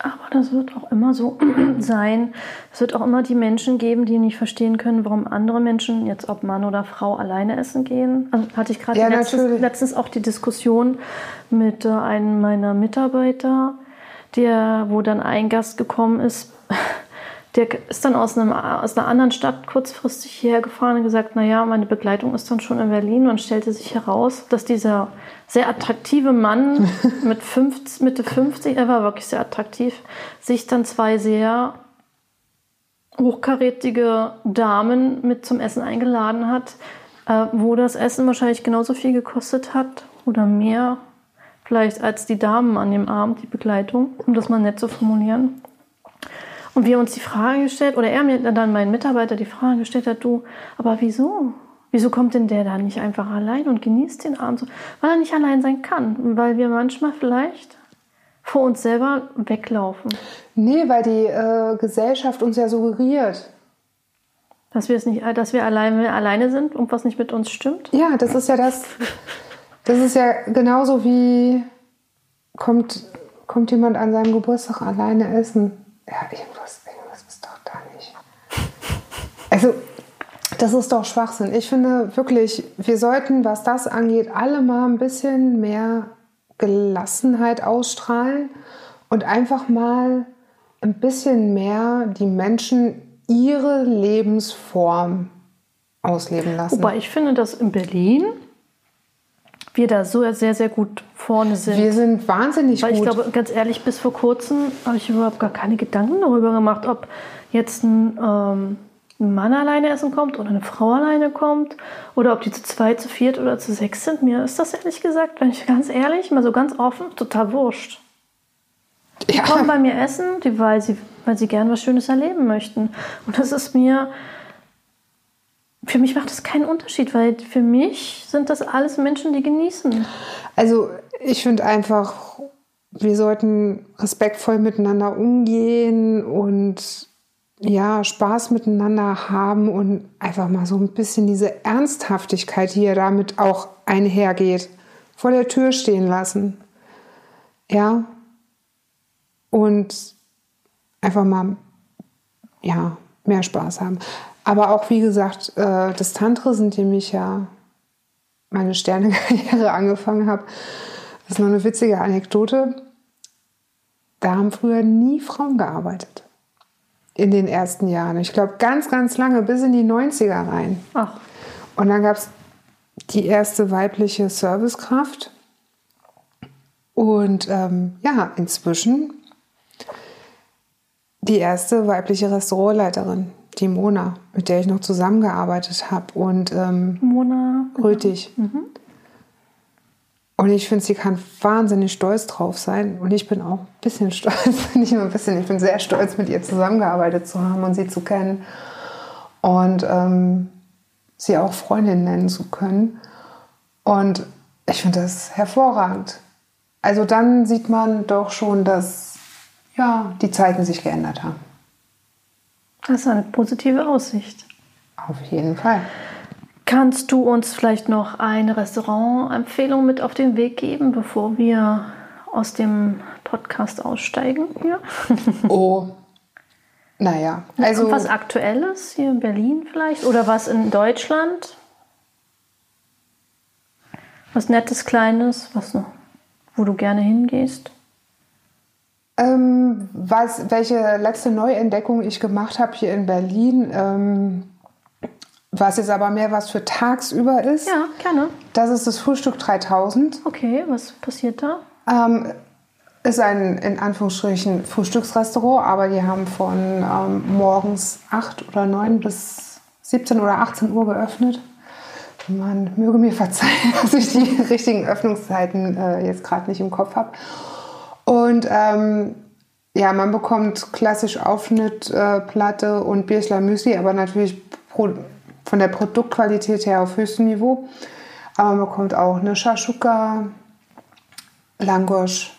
Aber das wird auch immer so sein. Es wird auch immer die Menschen geben, die nicht verstehen können, warum andere Menschen, jetzt ob Mann oder Frau, alleine essen gehen. Also hatte ich gerade Ja, letztens, letztens auch die Diskussion mit äh, einem meiner Mitarbeiter, der, wo dann ein Gast gekommen ist, der ist dann aus, einem, aus einer anderen Stadt kurzfristig hierher gefahren und gesagt, naja, meine Begleitung ist dann schon in Berlin und stellte sich heraus, dass dieser sehr attraktive Mann mit 50, Mitte 50, er war wirklich sehr attraktiv, sich dann zwei sehr hochkarätige Damen mit zum Essen eingeladen hat, äh, wo das Essen wahrscheinlich genauso viel gekostet hat oder mehr, vielleicht als die Damen an dem Abend, die Begleitung, um das mal nett zu formulieren. Und wir uns die Frage gestellt, oder er mir dann mein Mitarbeiter die Frage gestellt hat, du, aber wieso? Wieso kommt denn der da nicht einfach allein und genießt den Abend so? Weil er nicht allein sein kann. Weil wir manchmal vielleicht vor uns selber weglaufen. Nee, weil die äh, Gesellschaft uns ja suggeriert. Dass wir es nicht, dass wir alleine, alleine sind und was nicht mit uns stimmt. Ja, das ist ja das. Das ist ja genauso wie kommt, kommt jemand an seinem Geburtstag alleine essen. Ja, irgendwas, irgendwas ist doch da nicht. Also, das ist doch Schwachsinn. Ich finde wirklich, wir sollten, was das angeht, alle mal ein bisschen mehr Gelassenheit ausstrahlen und einfach mal ein bisschen mehr die Menschen ihre Lebensform ausleben lassen. Wobei ich finde, dass in Berlin wir da so sehr, sehr gut vorne sind. Wir sind wahnsinnig Weil ich gut. glaube, ganz ehrlich, bis vor kurzem habe ich überhaupt gar keine Gedanken darüber gemacht, ob jetzt ein, ähm, ein Mann alleine essen kommt oder eine Frau alleine kommt oder ob die zu zweit, zu viert oder zu sechs sind. Mir ist das ehrlich gesagt, wenn ich ganz ehrlich, mal so ganz offen, total wurscht. Die Ja. kommen bei mir essen, die, weil, sie, weil sie gern was Schönes erleben möchten. Und das ist mir, für mich macht das keinen Unterschied, weil für mich sind das alles Menschen, die genießen. Also ich finde einfach, wir sollten respektvoll miteinander umgehen und ja, Spaß miteinander haben und einfach mal so ein bisschen diese Ernsthaftigkeit, die ja damit auch einhergeht, vor der Tür stehen lassen. Ja. Und einfach mal, ja, mehr Spaß haben. Aber auch, wie gesagt, äh, das Tantra, in dem ich ja meine Sternekarriere angefangen habe, das ist noch eine witzige Anekdote. Da haben früher nie Frauen gearbeitet. In den ersten Jahren. Ich glaube, ganz, ganz lange, bis in die 90er rein. Ach, Und dann gab es die erste weibliche Servicekraft. Und ähm, ja, inzwischen die erste weibliche Restaurantleiterin, die Mona, mit der ich noch zusammengearbeitet habe. Und ähm, Mona. Rötig. Mhm. Und ich finde, sie kann wahnsinnig stolz drauf sein. Und ich bin auch ein bisschen stolz, nicht nur ein bisschen, ich bin sehr stolz, mit ihr zusammengearbeitet zu haben und sie zu kennen. Und ähm, sie auch Freundin nennen zu können. Und ich finde das hervorragend. Also dann sieht man doch schon, dass ja, die Zeiten sich geändert haben. Das ist eine positive Aussicht. Auf jeden Fall. Kannst du uns vielleicht noch eine Restaurantempfehlung mit auf den Weg geben, bevor wir aus dem Podcast aussteigen? Ja. Oh. naja, Also also was Aktuelles hier in Berlin vielleicht oder was in Deutschland? Was Nettes, Kleines, was noch, wo du gerne hingehst? ähm, was, welche letzte Neuentdeckung ich gemacht habe hier in Berlin, ähm, was jetzt aber mehr was für tagsüber ist, Ja, gerne. das ist das Frühstück 3000. Okay, was passiert da? Ähm, ist ein in Anführungsstrichen Frühstücksrestaurant, aber die haben von ähm, morgens 8 oder 9 bis 17 oder 18 Uhr geöffnet. Man möge mir verzeihen, dass ich die richtigen Öffnungszeiten äh, jetzt gerade nicht im Kopf habe. Und ähm, ja, man bekommt klassisch Aufschnittplatte äh, und Müsli, aber natürlich pro, von der Produktqualität her auf höchstem Niveau. Aber man bekommt auch eine Shashuka, Langosch,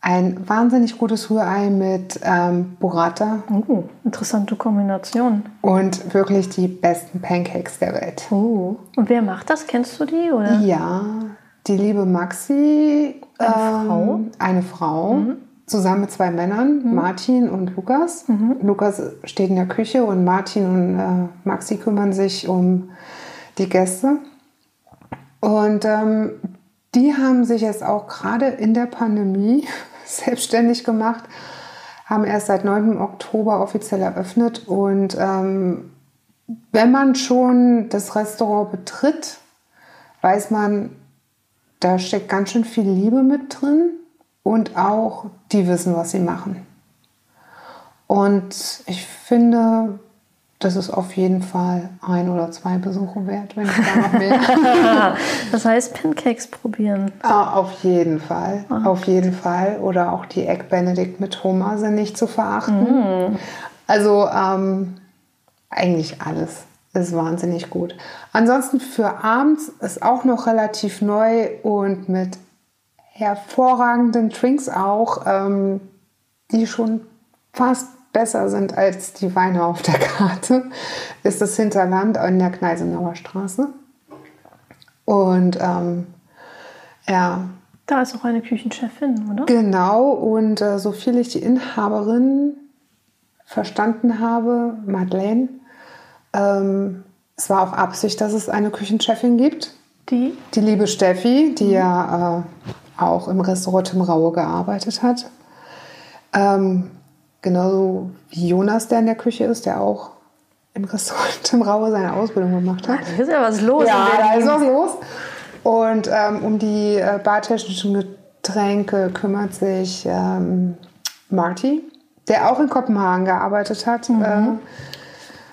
ein wahnsinnig gutes Rührei mit ähm, Burrata Oh, interessante Kombination. und wirklich die besten Pancakes der Welt. Oh. Und wer macht das? Kennst du die? Oder? Ja, die liebe Maxi, Eine ähm, Frau? eine Frau, zusammen mit zwei Männern, Martin und Lukas. Lukas steht in der Küche und Martin und äh, Maxi kümmern sich um die Gäste. Und ähm, die haben sich jetzt auch gerade in der Pandemie selbstständig gemacht, haben erst seit 9. Oktober offiziell eröffnet und ähm, wenn man schon das Restaurant betritt, weiß man, da steckt ganz schön viel Liebe mit drin und auch die wissen, was sie machen. Und ich finde, das ist auf jeden Fall ein oder zwei Besuche wert, wenn nicht gar noch mehr. Das heißt, Pancakes probieren. Ah, auf jeden Fall, auf jeden Fall. Oder auch die Egg Benedict mit Thomas sind nicht zu verachten. Also ähm, eigentlich alles ist wahnsinnig gut. Ansonsten für abends ist auch noch relativ neu und mit hervorragenden Drinks auch, ähm, die schon fast besser sind als die Weine auf der Karte, ist das Hinterland in der Kneisenauer Straße. Und ähm, ja, Da ist auch eine Küchenchefin, oder? Genau, und äh, so viel ich die Inhaberin verstanden habe, Madeleine, ähm, es war auf Absicht, dass es eine Küchenchefin gibt. Die? Die liebe Steffi, die ja äh, auch im Restaurant Tim Raue gearbeitet hat. Ähm, genauso wie Jonas, der in der Küche ist, der auch im Restaurant Tim Raue seine Ausbildung gemacht hat. Da ist ja was los. Ja, da ist was los. Und ähm, um die äh, bartechnischen Getränke kümmert sich ähm, Marty, der auch in Kopenhagen gearbeitet hat, äh,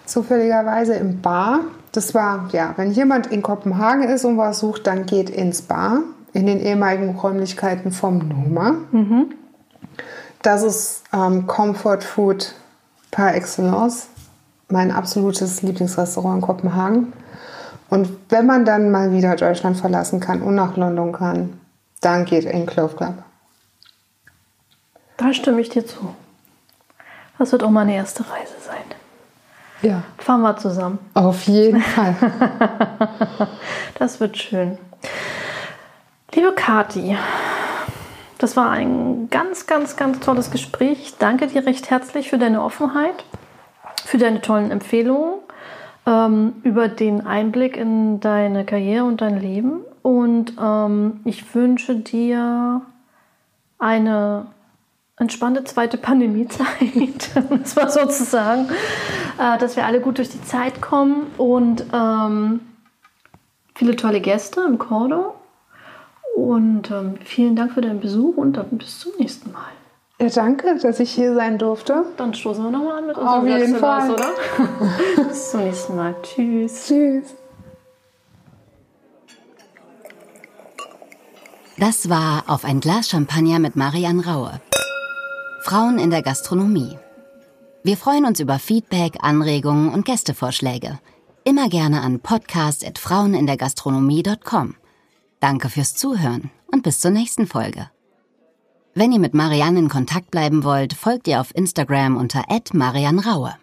zufälligerweise im Bar. Das war, ja, wenn jemand in Kopenhagen ist und was sucht, dann geht ins Bar, in den ehemaligen Räumlichkeiten vom Noma. Das ist ähm, Comfort Food par excellence. Mein absolutes Lieblingsrestaurant in Kopenhagen. Und wenn man dann mal wieder Deutschland verlassen kann und nach London kann, dann geht in Clove Club. Da stimme ich dir zu. Das wird auch meine erste Reise sein. Ja. Fahren wir zusammen. Auf jeden Fall. Das wird schön. Liebe Kati, das war ein ganz, ganz, ganz tolles Gespräch. Ich danke dir recht herzlich für deine Offenheit, für deine tollen Empfehlungen, ähm, über den Einblick in deine Karriere und dein Leben. Und ähm, ich wünsche dir eine entspannte zweite Pandemiezeit, das war sozusagen, äh, dass wir alle gut durch die Zeit kommen und ähm, viele tolle Gäste im Cordo. Und ähm, vielen Dank für deinen Besuch und dann bis zum nächsten Mal. Ja, danke, dass ich hier sein durfte. Dann stoßen wir nochmal an mit Auf unserem jeden letzten Glas, Fall. oder? bis zum nächsten Mal. Tschüss. Tschüss. Das war Auf ein Glas Champagner mit Marianne Raue. Frauen in der Gastronomie. Wir freuen uns über Feedback, Anregungen und Gästevorschläge. Immer gerne an podcast.frauenindergastronomie.com. Danke fürs Zuhören und bis zur nächsten Folge. Wenn ihr mit Marianne in Kontakt bleiben wollt, folgt ihr auf Instagram unter @marianraue.